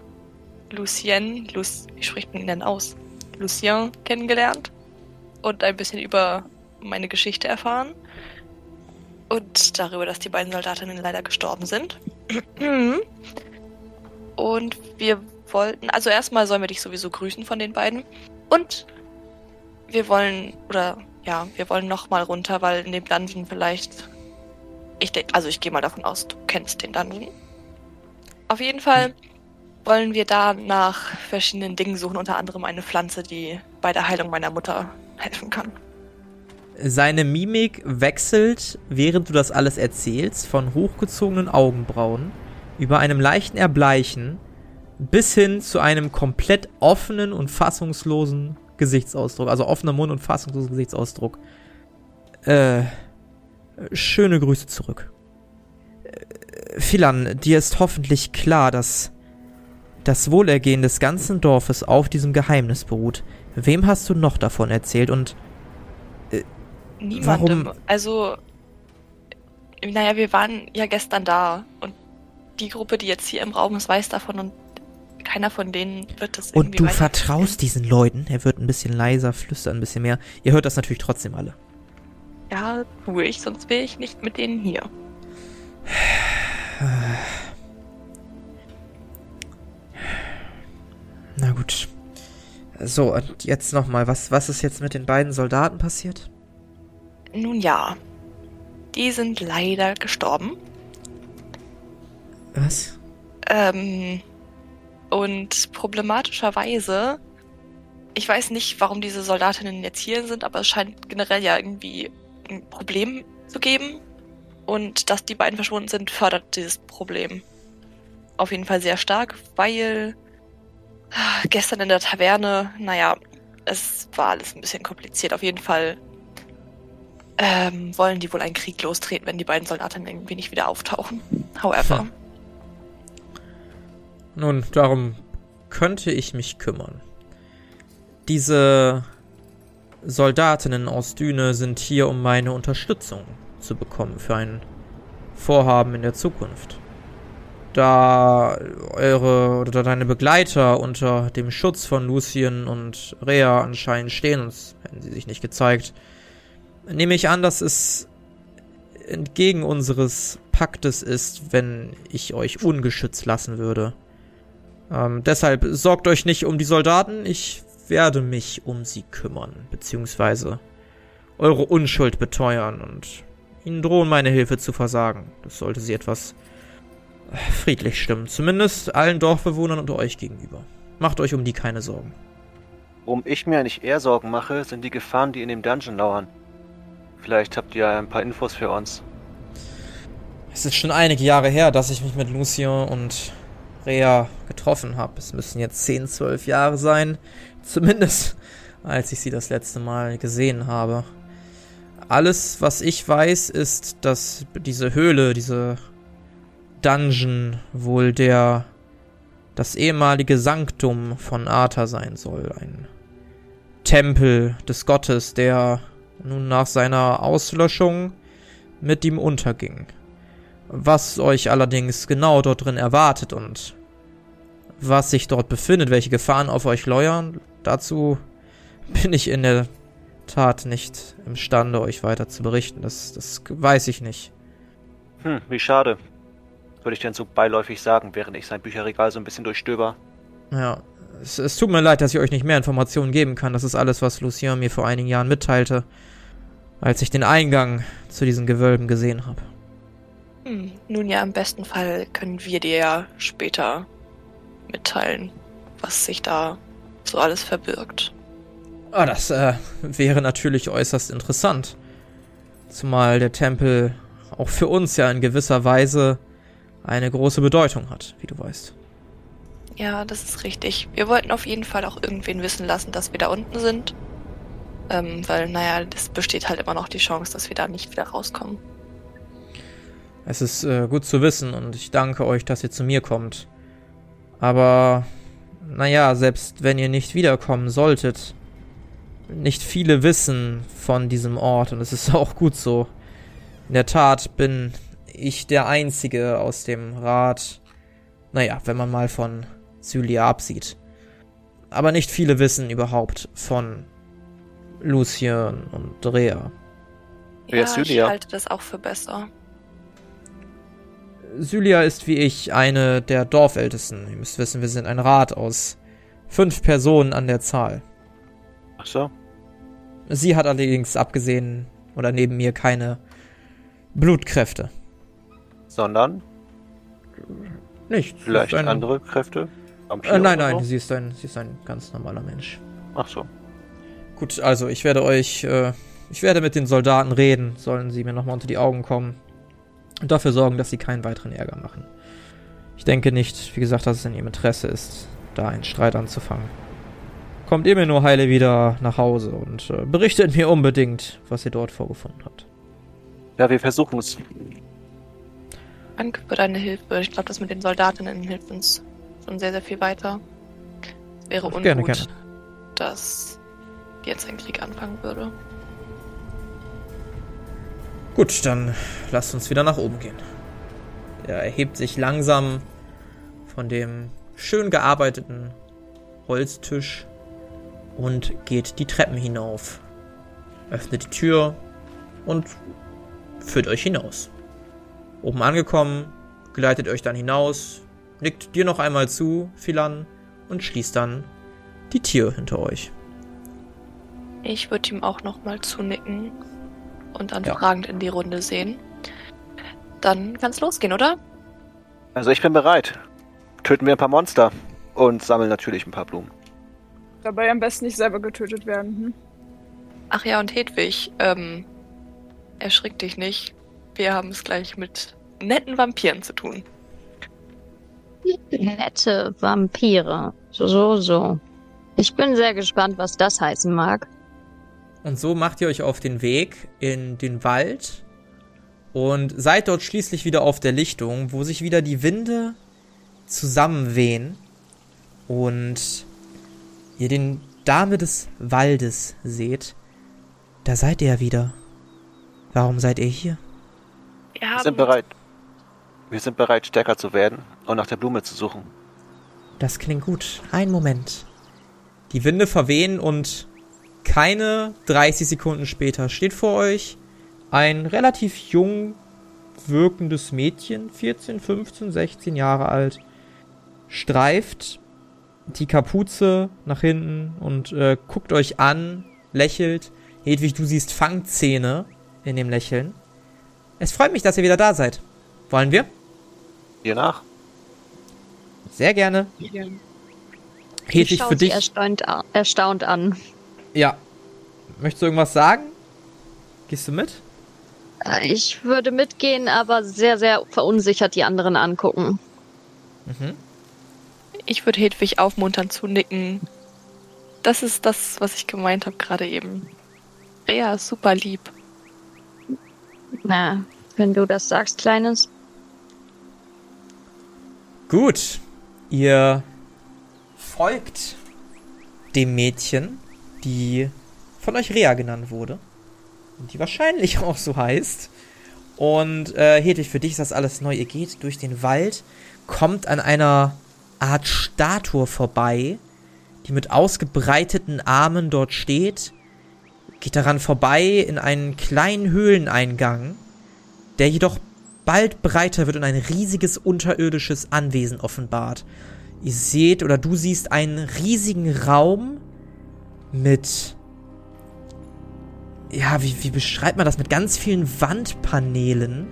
Lucien, Lu wie spricht man ihn denn aus? Lucien kennengelernt und ein bisschen über meine Geschichte erfahren. Und darüber, dass die beiden Soldatinnen leider gestorben sind. <clears throat> Und wir wollten, also erstmal sollen wir dich sowieso grüßen von den beiden. Und wir wollen, oder ja, wir wollen nochmal runter, weil in dem Dungeon vielleicht, ich denke, also ich gehe mal davon aus, du kennst den Dungeon. Auf jeden Fall wollen wir da nach verschiedenen Dingen suchen, unter anderem eine Pflanze, die bei der Heilung meiner Mutter helfen kann. Seine Mimik wechselt, während du das alles erzählst, von hochgezogenen Augenbrauen über einem leichten Erbleichen bis hin zu einem komplett offenen und fassungslosen Gesichtsausdruck. Also offener Mund und fassungsloser Gesichtsausdruck. Äh, schöne Grüße zurück. Äh, Philan, dir ist hoffentlich klar, dass das Wohlergehen des ganzen Dorfes auf diesem Geheimnis beruht. Wem hast du noch davon erzählt und Niemandem. Warum? Also, naja, wir waren ja gestern da und die Gruppe, die jetzt hier im Raum ist, weiß davon und keiner von denen wird das Und du vertraust diesen Leuten. Er wird ein bisschen leiser, flüstert ein bisschen mehr. Ihr hört das natürlich trotzdem alle. Ja, tue ich, sonst wäre ich nicht mit denen hier. <sighs> Na gut. So, und jetzt nochmal. Was, was ist jetzt mit den beiden Soldaten passiert? Nun ja, die sind leider gestorben. Was? Ähm, und problematischerweise, ich weiß nicht, warum diese Soldatinnen jetzt hier sind, aber es scheint generell ja irgendwie ein Problem zu geben. Und dass die beiden verschwunden sind, fördert dieses Problem auf jeden Fall sehr stark, weil ah, gestern in der Taverne, naja, es war alles ein bisschen kompliziert. Auf jeden Fall ähm, wollen die wohl einen Krieg lostreten, wenn die beiden Soldatinnen irgendwie nicht wieder auftauchen. However. Hm. Nun, darum könnte ich mich kümmern. Diese Soldatinnen aus Düne sind hier, um meine Unterstützung zu bekommen für ein Vorhaben in der Zukunft. Da eure oder deine Begleiter unter dem Schutz von Lucien und Rea anscheinend stehen, sonst hätten sie sich nicht gezeigt, nehme ich an, dass es entgegen unseres Paktes ist, wenn ich euch ungeschützt lassen würde. Ähm, deshalb sorgt euch nicht um die Soldaten, ich werde mich um sie kümmern, beziehungsweise eure Unschuld beteuern und ihnen drohen, meine Hilfe zu versagen. Das sollte sie etwas friedlich stimmen, zumindest allen Dorfbewohnern und euch gegenüber. Macht euch um die keine Sorgen. Worum ich mir eigentlich eher Sorgen mache, sind die Gefahren, die in dem Dungeon lauern. Vielleicht habt ihr ein paar Infos für uns. Es ist schon einige Jahre her, dass ich mich mit Lucien und Rea getroffen habe. Es müssen jetzt 10, 12 Jahre sein. <laughs> Zumindest als ich sie das letzte Mal gesehen habe. Alles, was ich weiß, ist, dass diese Höhle, diese Dungeon wohl der das ehemalige Sanktum von Arthur sein soll. Ein Tempel des Gottes, der nun nach seiner Auslöschung mit ihm unterging. Was euch allerdings genau dort drin erwartet und was sich dort befindet, welche Gefahren auf euch leuern, dazu bin ich in der Tat nicht imstande, euch weiter zu berichten. Das, das weiß ich nicht. Hm, wie schade. Würde ich denn so beiläufig sagen, während ich sein Bücherregal so ein bisschen durchstöber. Ja, es, es tut mir leid, dass ich euch nicht mehr Informationen geben kann. Das ist alles, was Lucien mir vor einigen Jahren mitteilte, als ich den Eingang zu diesen Gewölben gesehen habe. Hm, nun ja, im besten Fall können wir dir ja später mitteilen, was sich da so alles verbirgt. Ah, das äh, wäre natürlich äußerst interessant. Zumal der Tempel auch für uns ja in gewisser Weise eine große Bedeutung hat, wie du weißt. Ja, das ist richtig. Wir wollten auf jeden Fall auch irgendwen wissen lassen, dass wir da unten sind. Ähm, weil, naja, es besteht halt immer noch die Chance, dass wir da nicht wieder rauskommen. Es ist äh, gut zu wissen und ich danke euch, dass ihr zu mir kommt. Aber, naja, selbst wenn ihr nicht wiederkommen solltet, nicht viele wissen von diesem Ort und es ist <laughs> auch gut so. In der Tat bin ich der Einzige aus dem Rat. Naja, wenn man mal von Sylia absieht. Aber nicht viele wissen überhaupt von Lucien und Drea. Wer Ja, ist ich halte das auch für besser. Sylia ist wie ich eine der Dorfältesten. Ihr müsst wissen, wir sind ein Rat aus fünf Personen an der Zahl. Ach so. Sie hat allerdings abgesehen oder neben mir keine Blutkräfte. Sondern Nicht. vielleicht ein, andere Kräfte? Äh, nein, nein, So? sie ist ein, sie ist ein ganz normaler Mensch. Ach so. Gut, also ich werde euch, äh, ich werde mit den Soldaten reden, sollen sie mir nochmal unter die Augen kommen und dafür sorgen, dass sie keinen weiteren Ärger machen. Ich denke nicht, wie gesagt, dass es in ihrem Interesse ist, da einen Streit anzufangen. Kommt ihr mir nur heile wieder nach Hause und äh, berichtet mir unbedingt, was ihr dort vorgefunden habt. Ja, wir versuchen es. Danke für deine Hilfe. Ich glaube, das mit den Soldatinnen hilft uns schon sehr, sehr viel weiter. Es wäre ungut, Gerne, gerne. dass jetzt ein Krieg anfangen würde. Gut, dann lasst uns wieder nach oben gehen. Er erhebt sich langsam von dem schön gearbeiteten Holztisch und geht die Treppen hinauf. Öffnet die Tür und führt euch hinaus. Oben angekommen, gleitet euch dann hinaus, nickt dir noch einmal zu, Philan, und schließt dann die Tür hinter euch. Ich würde ihm auch nochmal zunicken und dann Ja. fragend in die Runde sehen. Dann kann's losgehen, oder? Also ich bin bereit. Töten wir ein paar Monster und sammeln natürlich ein paar Blumen. Dabei am besten nicht selber getötet werden. Hm? Ach ja, und Hedwig, ähm, erschrick dich nicht. Wir haben es gleich mit netten Vampiren zu tun. Nette Vampire. So, so, so. Ich bin sehr gespannt, was das heißen mag. Und so macht ihr euch auf den Weg in den Wald und seid dort schließlich wieder auf der Lichtung, wo sich wieder die Winde zusammenwehen und ihr den Dame des Waldes seht. Da seid ihr ja wieder. Warum seid ihr hier? Wir Wir sind bereit. Wir sind bereit, stärker zu werden und nach der Blume zu suchen. Das klingt gut. Ein Moment. Die Winde verwehen und keine 30 Sekunden später steht vor euch ein relativ jung wirkendes Mädchen, 14, 15, 16 Jahre alt, streift die Kapuze nach hinten und äh, guckt euch an, lächelt. Hedwig, du siehst Fangzähne in dem Lächeln. Es freut mich, dass ihr wieder da seid. Wollen wir? Hier nach? Sehr gerne. Ich Hedwig, schaue für dich. erstaunt, erstaunt an. Ja. Möchtest du irgendwas sagen? Gehst du mit? Äh, Ich würde mitgehen, aber sehr, sehr verunsichert die anderen angucken. Mhm. Ich würde Hedwig aufmuntern zu nicken. Das ist das, was ich gemeint habe gerade eben. Rea ist super lieb. Na, wenn du das sagst, Kleines. Gut. Ihr folgt dem Mädchen, die von euch Rea genannt wurde. Und die wahrscheinlich <laughs> auch so heißt. Und äh, Hedwig, für dich ist das alles neu. Ihr geht durch den Wald, kommt an einer Art Statue vorbei, die mit ausgebreiteten Armen dort steht. Geht daran vorbei in einen kleinen Höhleneingang, der jedoch bald breiter wird und ein riesiges unterirdisches Anwesen offenbart. Ihr seht oder du siehst einen riesigen Raum mit ja, wie, wie beschreibt man das? Mit ganz vielen Wandpaneelen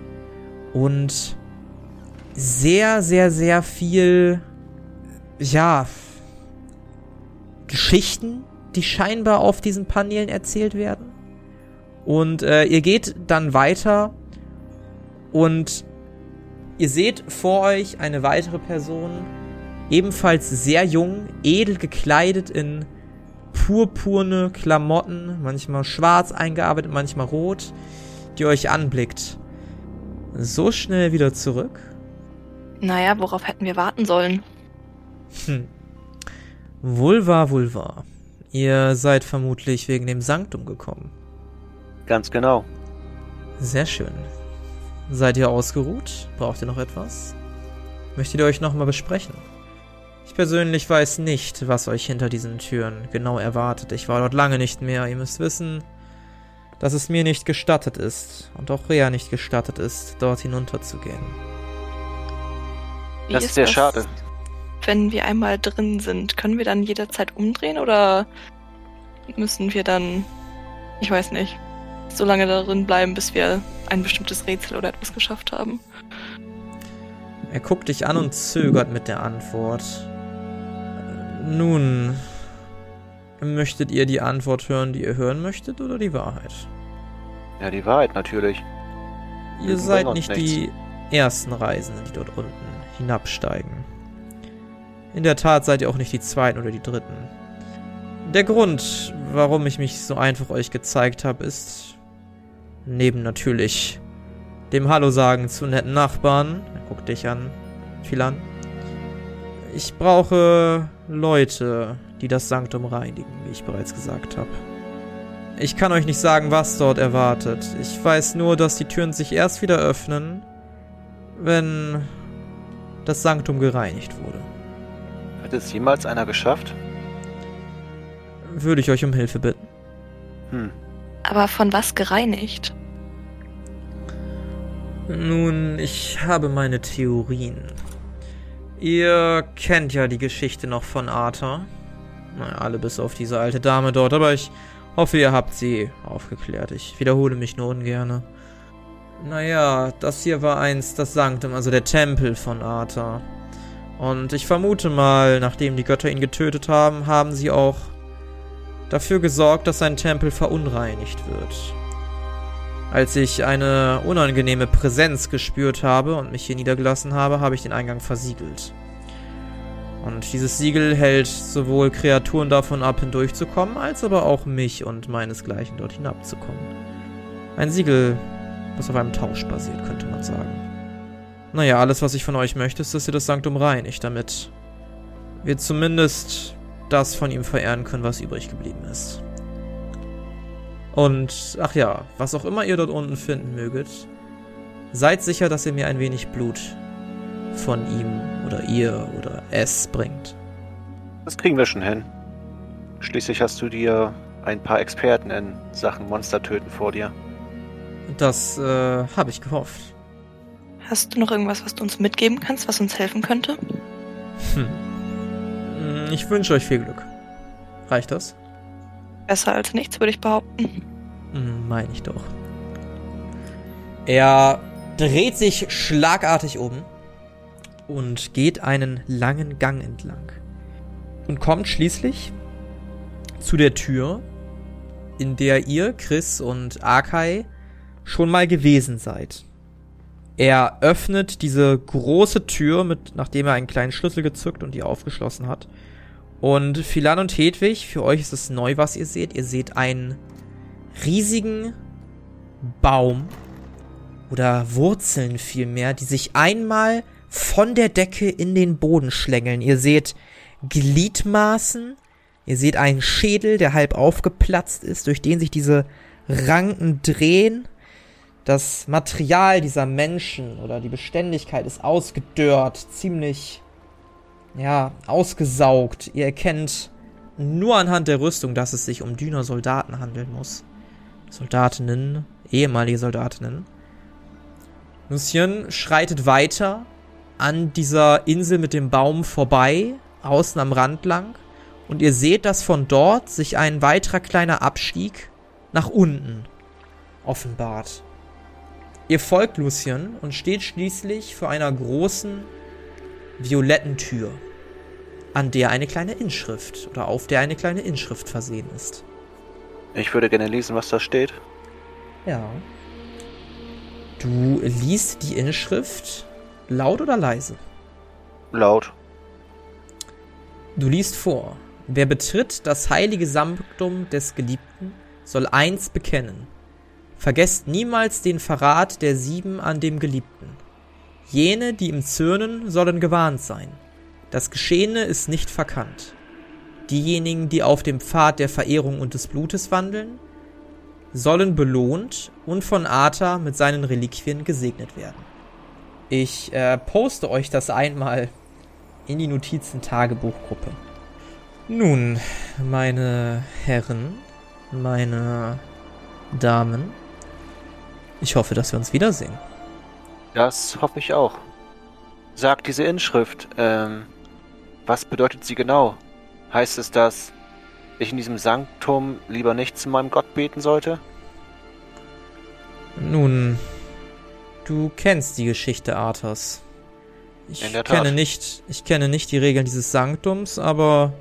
und sehr, sehr, sehr viel, ja, Geschichten, die scheinbar auf diesen Paneelen erzählt werden. Und äh, ihr geht dann weiter und ihr seht vor euch eine weitere Person, ebenfalls sehr jung, edel gekleidet in purpurne Klamotten, manchmal schwarz eingearbeitet, manchmal rot, die euch anblickt. So schnell wieder zurück? Naja, worauf hätten wir warten sollen? Hm. Wohl wahr. Ihr seid vermutlich wegen dem Sanktum gekommen. Ganz genau. Sehr schön. Seid ihr ausgeruht? Braucht ihr noch etwas? Möchtet ihr euch nochmal besprechen? Ich persönlich weiß nicht, was euch hinter diesen Türen genau erwartet. Ich war dort lange nicht mehr. Ihr müsst wissen, dass es mir nicht gestattet ist und auch Rea nicht gestattet ist, dort hinunterzugehen. Wie Das ist sehr schade. Wenn wir einmal drin sind, können wir dann jederzeit umdrehen oder müssen wir dann, ich weiß nicht, so lange darin bleiben, bis wir ein bestimmtes Rätsel oder etwas geschafft haben? Er guckt dich an und zögert mit der Antwort. Nun, möchtet ihr die Antwort hören, die ihr hören möchtet, oder die Wahrheit? Ja, die Wahrheit natürlich. Ihr seid nicht die ersten Reisenden, die dort unten hinabsteigen. In der Tat seid ihr auch nicht die zweiten oder die dritten. Der Grund, warum ich mich so einfach euch gezeigt habe, ist neben natürlich dem Hallo sagen zu netten Nachbarn. Er guckt dich an, viel an. Ich brauche Leute, die das Sanktum reinigen, wie ich bereits gesagt habe. Ich kann euch nicht sagen, was dort erwartet. Ich weiß nur, dass die Türen sich erst wieder öffnen, wenn das Sanktum gereinigt wurde. Hat es jemals einer geschafft? Würde ich euch um Hilfe bitten. Hm. Aber von was gereinigt? Nun, ich habe meine Theorien. Ihr kennt ja die Geschichte noch von Arthur. Naja, alle bis auf diese alte Dame dort, aber ich hoffe, ihr habt sie aufgeklärt. Ich wiederhole mich nur ungerne. Naja, das hier war einst das Sanktum, also der Tempel von Arthur. Und ich vermute mal, nachdem die Götter ihn getötet haben, haben sie auch dafür gesorgt, dass sein Tempel verunreinigt wird. Als ich eine unangenehme Präsenz gespürt habe und mich hier niedergelassen habe, habe ich den Eingang versiegelt. Und dieses Siegel hält sowohl Kreaturen davon ab, hindurchzukommen, als aber auch mich und meinesgleichen dort hinabzukommen. Ein Siegel, das auf einem Tausch basiert, könnte man sagen. Naja, alles, was ich von euch möchte, ist, dass ihr das Sanktum reinigt, damit wir zumindest das von ihm verehren können, was übrig geblieben ist. Und, ach ja, was auch immer ihr dort unten finden möget, seid sicher, dass ihr mir ein wenig Blut von ihm oder ihr oder es bringt. Das kriegen wir schon hin. Schließlich hast du dir ein paar Experten in Sachen Monstertöten vor dir. Das äh, habe ich gehofft. Hast du noch irgendwas, was du uns mitgeben kannst, was uns helfen könnte? Hm. Hm, Ich wünsche euch viel Glück. Reicht das? Besser als nichts, würde ich behaupten. Hm, Meine ich doch. Er dreht sich schlagartig um und geht einen langen Gang entlang. Und kommt schließlich zu der Tür, in der ihr, Chris und Akai, schon mal gewesen seid. Er öffnet diese große Tür, mit, nachdem er einen kleinen Schlüssel gezückt und die aufgeschlossen hat. Und Philan und Hedwig, für euch ist es neu, was ihr seht. Ihr seht einen riesigen Baum oder Wurzeln vielmehr, die sich einmal von der Decke in den Boden schlängeln. Ihr seht Gliedmaßen, ihr seht einen Schädel, der halb aufgeplatzt ist, durch den sich diese Ranken drehen. Das Material dieser Menschen oder die Beständigkeit ist ausgedörrt, ziemlich, ja, ausgesaugt. Ihr erkennt nur anhand der Rüstung, dass es sich um Düner Soldaten handeln muss. Soldatinnen, ehemalige Soldatinnen. Lucien schreitet weiter an dieser Insel mit dem Baum vorbei, außen am Rand lang. Und ihr seht, dass von dort sich ein weiterer kleiner Abstieg nach unten offenbart. Ihr folgt Lucien und steht schließlich vor einer großen violetten Tür, an der eine kleine Inschrift oder auf der eine kleine Inschrift versehen ist. Ich würde gerne lesen, was da steht. Ja. Du liest die Inschrift laut oder leise? Laut. Du liest vor. Wer betritt das heilige Sanktum des Geliebten, soll eins bekennen. Vergesst niemals den Verrat der Sieben an dem Geliebten. Jene, die ihm zürnen, sollen gewarnt sein. Das Geschehene ist nicht verkannt. Diejenigen, die auf dem Pfad der Verehrung und des Blutes wandeln, sollen belohnt und von Arthur mit seinen Reliquien gesegnet werden. Ich äh, poste euch das einmal in die Notizen-Tagebuchgruppe. Nun, meine Herren, meine Damen, ich hoffe, dass wir uns wiedersehen. Das hoffe ich auch. Sagt diese Inschrift, ähm, was bedeutet sie genau? Heißt es, dass ich in diesem Sanktum lieber nicht zu meinem Gott beten sollte? Nun, du kennst die Geschichte Arthurs. Ich kenne nicht, ich kenne nicht die Regeln dieses Sanktums, aber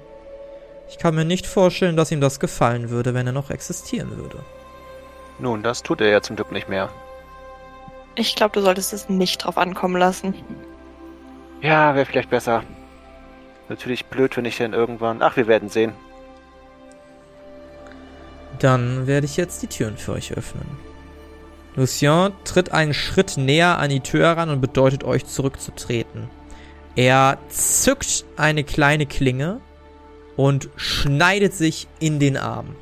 ich kann mir nicht vorstellen, dass ihm das gefallen würde, wenn er noch existieren würde. Nun, das tut er ja zum Glück nicht mehr. Ich glaube, du solltest es nicht drauf ankommen lassen. Ja, wäre vielleicht besser. Natürlich blöd, wenn ich dann irgendwann. Ach, wir werden sehen. Dann werde ich jetzt die Türen für euch öffnen. Lucien tritt einen Schritt näher an die Tür heran und bedeutet euch zurückzutreten. Er zückt eine kleine Klinge und schneidet sich in den Arm.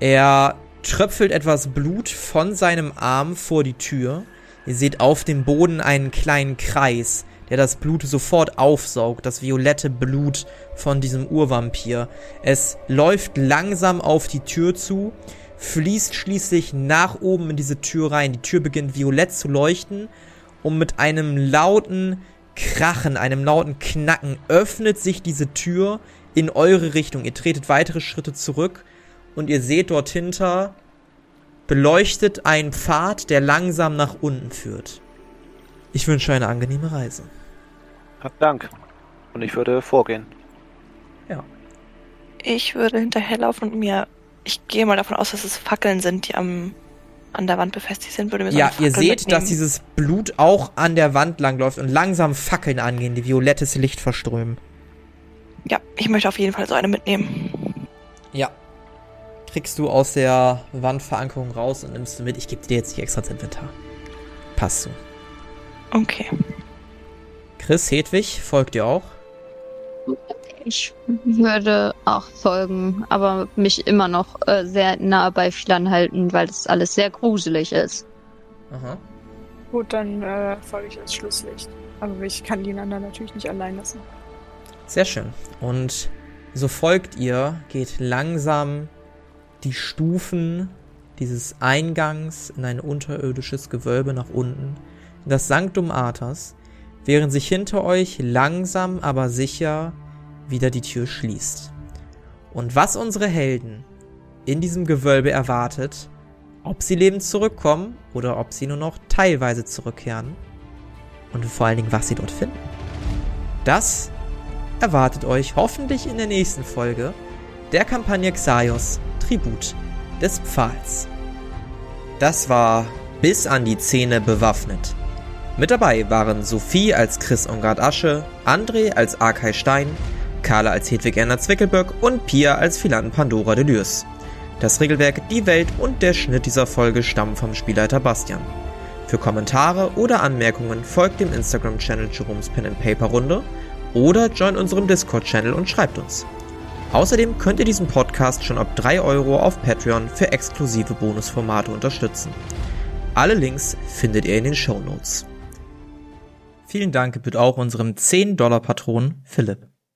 Er tröpfelt etwas Blut von seinem Arm vor die Tür. Ihr seht auf dem Boden einen kleinen Kreis, der das Blut sofort aufsaugt, das violette Blut von diesem Urvampir. Es läuft langsam auf die Tür zu, fließt schließlich nach oben in diese Tür rein. Die Tür beginnt violett zu leuchten und mit einem lauten Krachen, einem lauten Knacken öffnet sich diese Tür in eure Richtung. Ihr tretet weitere Schritte zurück und ihr seht dort hinter beleuchtet ein Pfad, der langsam nach unten führt. Ich wünsche eine angenehme Reise. Hab Dank. Und ich würde vorgehen. Ich würde hinterherlaufen und mir. Ich gehe mal davon aus, dass es Fackeln sind, die am an der Wand befestigt sind. Würde mir so Ja, ihr seht, dass mitnehmen. dieses Blut auch an der Wand langläuft und langsam Fackeln angehen, die violettes Licht verströmen. Ja, ich möchte auf jeden Fall so eine mitnehmen. Ja. Kriegst du aus der Wandverankerung raus und nimmst du mit. Ich gebe dir jetzt nicht extra ins Inventar. Passt so. Okay. Chris, Hedwig, folgt dir auch? Ich würde auch folgen, aber mich immer noch äh, sehr nah bei Philan halten, weil das alles sehr gruselig ist. Aha. Gut, dann äh, folge ich als Schlusslicht. Aber ich kann die einander natürlich nicht allein lassen. Sehr schön. Und so folgt ihr, geht langsam die Stufen dieses Eingangs in ein unterirdisches Gewölbe nach unten, in das Sanctum Arthas, während sich hinter euch langsam aber sicher wieder die Tür schließt. Und was unsere Helden in diesem Gewölbe erwartet, ob sie lebend zurückkommen oder ob sie nur noch teilweise zurückkehren und vor allen Dingen, was sie dort finden. Das erwartet euch hoffentlich in der nächsten Folge der Kampagne Xaios Tribut des Pfahls. Das war bis an die Zähne bewaffnet. Mit dabei waren Sophie als Chris Ongard Asche, André als Arkay Stein, Carla als Hedwig Erna Zwickelböck und Pia als Philan Pandora de Lürs. Das Regelwerk, die Welt und der Schnitt dieser Folge stammen vom Spielleiter Bastian. Für Kommentare oder Anmerkungen folgt dem Instagram-Channel Jerome's Pen and Paper Runde oder join unserem Discord-Channel und schreibt uns. Außerdem könnt ihr diesen Podcast schon ab 3 Euro auf Patreon für exklusive Bonusformate unterstützen. Alle Links findet ihr in den Show Notes. Vielen Dank gebührt auch unserem 10-Dollar-Patron Philipp.